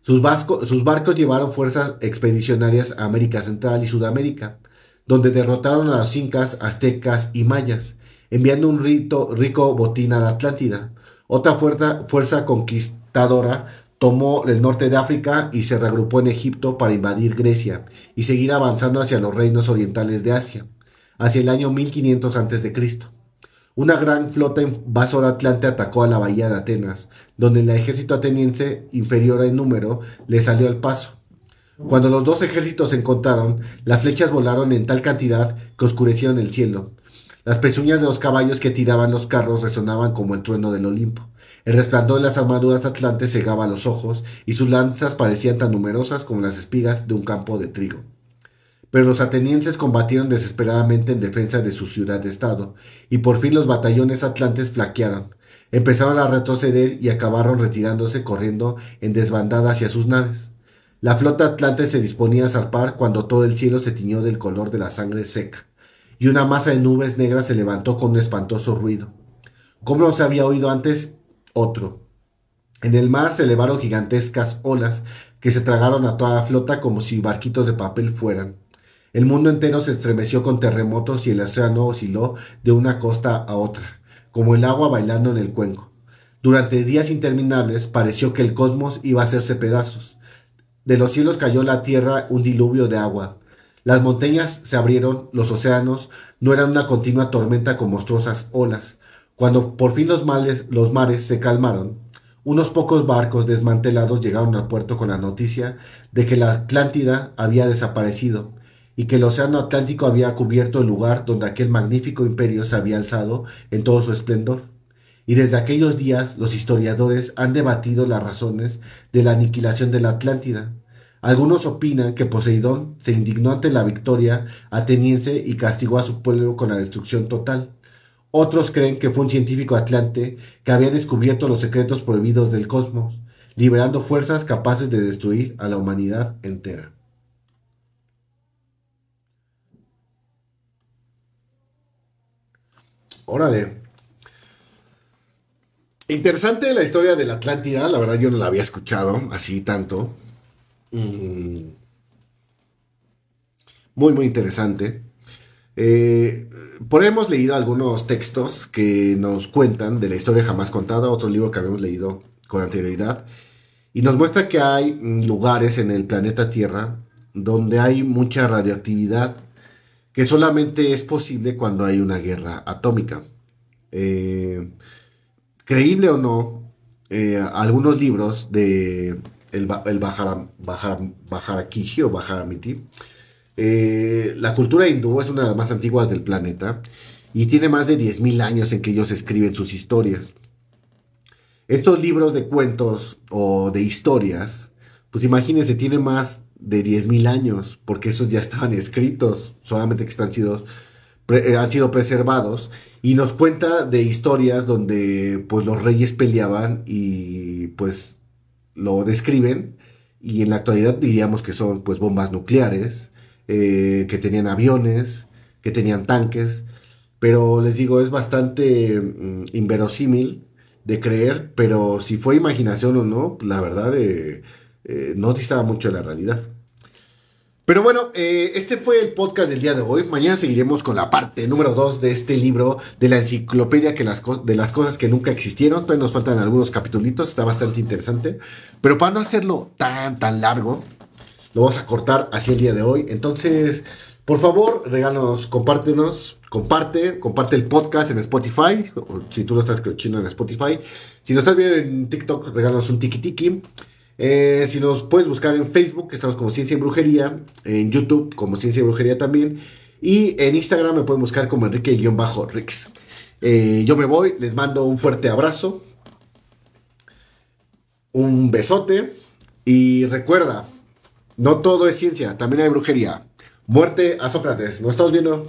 Sus, barcos llevaron fuerzas expedicionarias a América Central y Sudamérica, donde derrotaron a los incas, aztecas y mayas, enviando un rico botín a la Atlántida. Otra fuerza, fuerza conquista conquistadora tomó el norte de África y se reagrupó en Egipto para invadir Grecia y seguir avanzando hacia los reinos orientales de Asia, hacia el año 1500 a.C. Una gran flota invasora atlante atacó a la bahía de Atenas, donde el ejército ateniense, inferior en número, le salió al paso. Cuando los dos ejércitos se encontraron, las flechas volaron en tal cantidad que oscurecieron el cielo. Las pezuñas de los caballos que tiraban los carros resonaban como el trueno del Olimpo. El resplandor de las armaduras atlantes cegaba los ojos y sus lanzas parecían tan numerosas como las espigas de un campo de trigo. Pero los atenienses combatieron desesperadamente en defensa de su ciudad-estado, y por fin los batallones atlantes flaquearon. Empezaron a retroceder y acabaron retirándose corriendo en desbandada hacia sus naves. La flota atlante se disponía a zarpar cuando todo el cielo se tiñó del color de la sangre seca, y una masa de nubes negras se levantó con un espantoso ruido. Como no se había oído antes, otro. En el mar se elevaron gigantescas olas que se tragaron a toda la flota como si barquitos de papel fueran. El mundo entero se estremeció con terremotos y el océano osciló de una costa a otra, como el agua bailando en el cuenco. Durante días interminables pareció que el cosmos iba a hacerse pedazos. De los cielos cayó la tierra un diluvio de agua. Las montañas se abrieron, los océanos no eran una continua tormenta con monstruosas olas. Cuando por fin los, mares se calmaron, unos pocos barcos desmantelados llegaron al puerto con la noticia de que la Atlántida había desaparecido y que el Océano Atlántico había cubierto el lugar donde aquel magnífico imperio se había alzado en todo su esplendor. Y desde aquellos días los historiadores han debatido las razones de la aniquilación de la Atlántida. Algunos opinan que Poseidón se indignó ante la victoria ateniense y castigó a su pueblo con la destrucción total. Otros creen que fue un científico atlante que había descubierto los secretos prohibidos del cosmos, liberando fuerzas capaces de destruir a la humanidad entera. Órale. Interesante la historia de la Atlántida, la verdad yo no la había escuchado así tanto. Mm. Muy, muy interesante. Eh, por ahí hemos leído algunos textos que nos cuentan de la historia jamás contada, otro libro que habíamos leído con anterioridad, y nos muestra que hay lugares en el planeta Tierra donde hay mucha radioactividad que solamente es posible cuando hay una guerra atómica. Eh, creíble o no, eh, algunos libros de el, el Bajarakishi o Bajaramiti, eh, la cultura hindú es una de las más antiguas del planeta y tiene más de 10.000 años en que ellos escriben sus historias. Estos libros de cuentos o de historias, pues imagínense, tienen más de 10.000 años, porque esos ya estaban escritos, solamente que están sido eh, han sido preservados y nos cuenta de historias donde pues los reyes peleaban y pues lo describen y en la actualidad diríamos que son pues bombas nucleares, eh, que tenían aviones, que tenían tanques, pero les digo es bastante mm, inverosímil de creer, pero si fue imaginación o no, la verdad eh, eh, no distaba mucho de la realidad. Pero bueno, este fue el podcast del día de hoy. Mañana seguiremos con la parte número 2 de este libro de la enciclopedia que de las cosas que nunca existieron. Todavía nos faltan algunos capítulos, está bastante interesante. Pero para no hacerlo tan, tan largo, lo vamos a cortar así el día de hoy. Entonces, por favor, regálanos, compártenos, comparte, comparte el podcast en Spotify. Si tú lo estás escuchando en Spotify. Si lo estás viendo en TikTok, regálanos un tiki tiki. Eh, si nos puedes buscar en Facebook, estamos como Ciencia y Brujería, en YouTube como Ciencia y Brujería también, y en Instagram me pueden buscar como Enrique-Rix. Eh, yo me voy, les mando un fuerte abrazo, un besote, y recuerda, no todo es ciencia, también hay brujería. Muerte a Sócrates, ¿nos estamos viendo?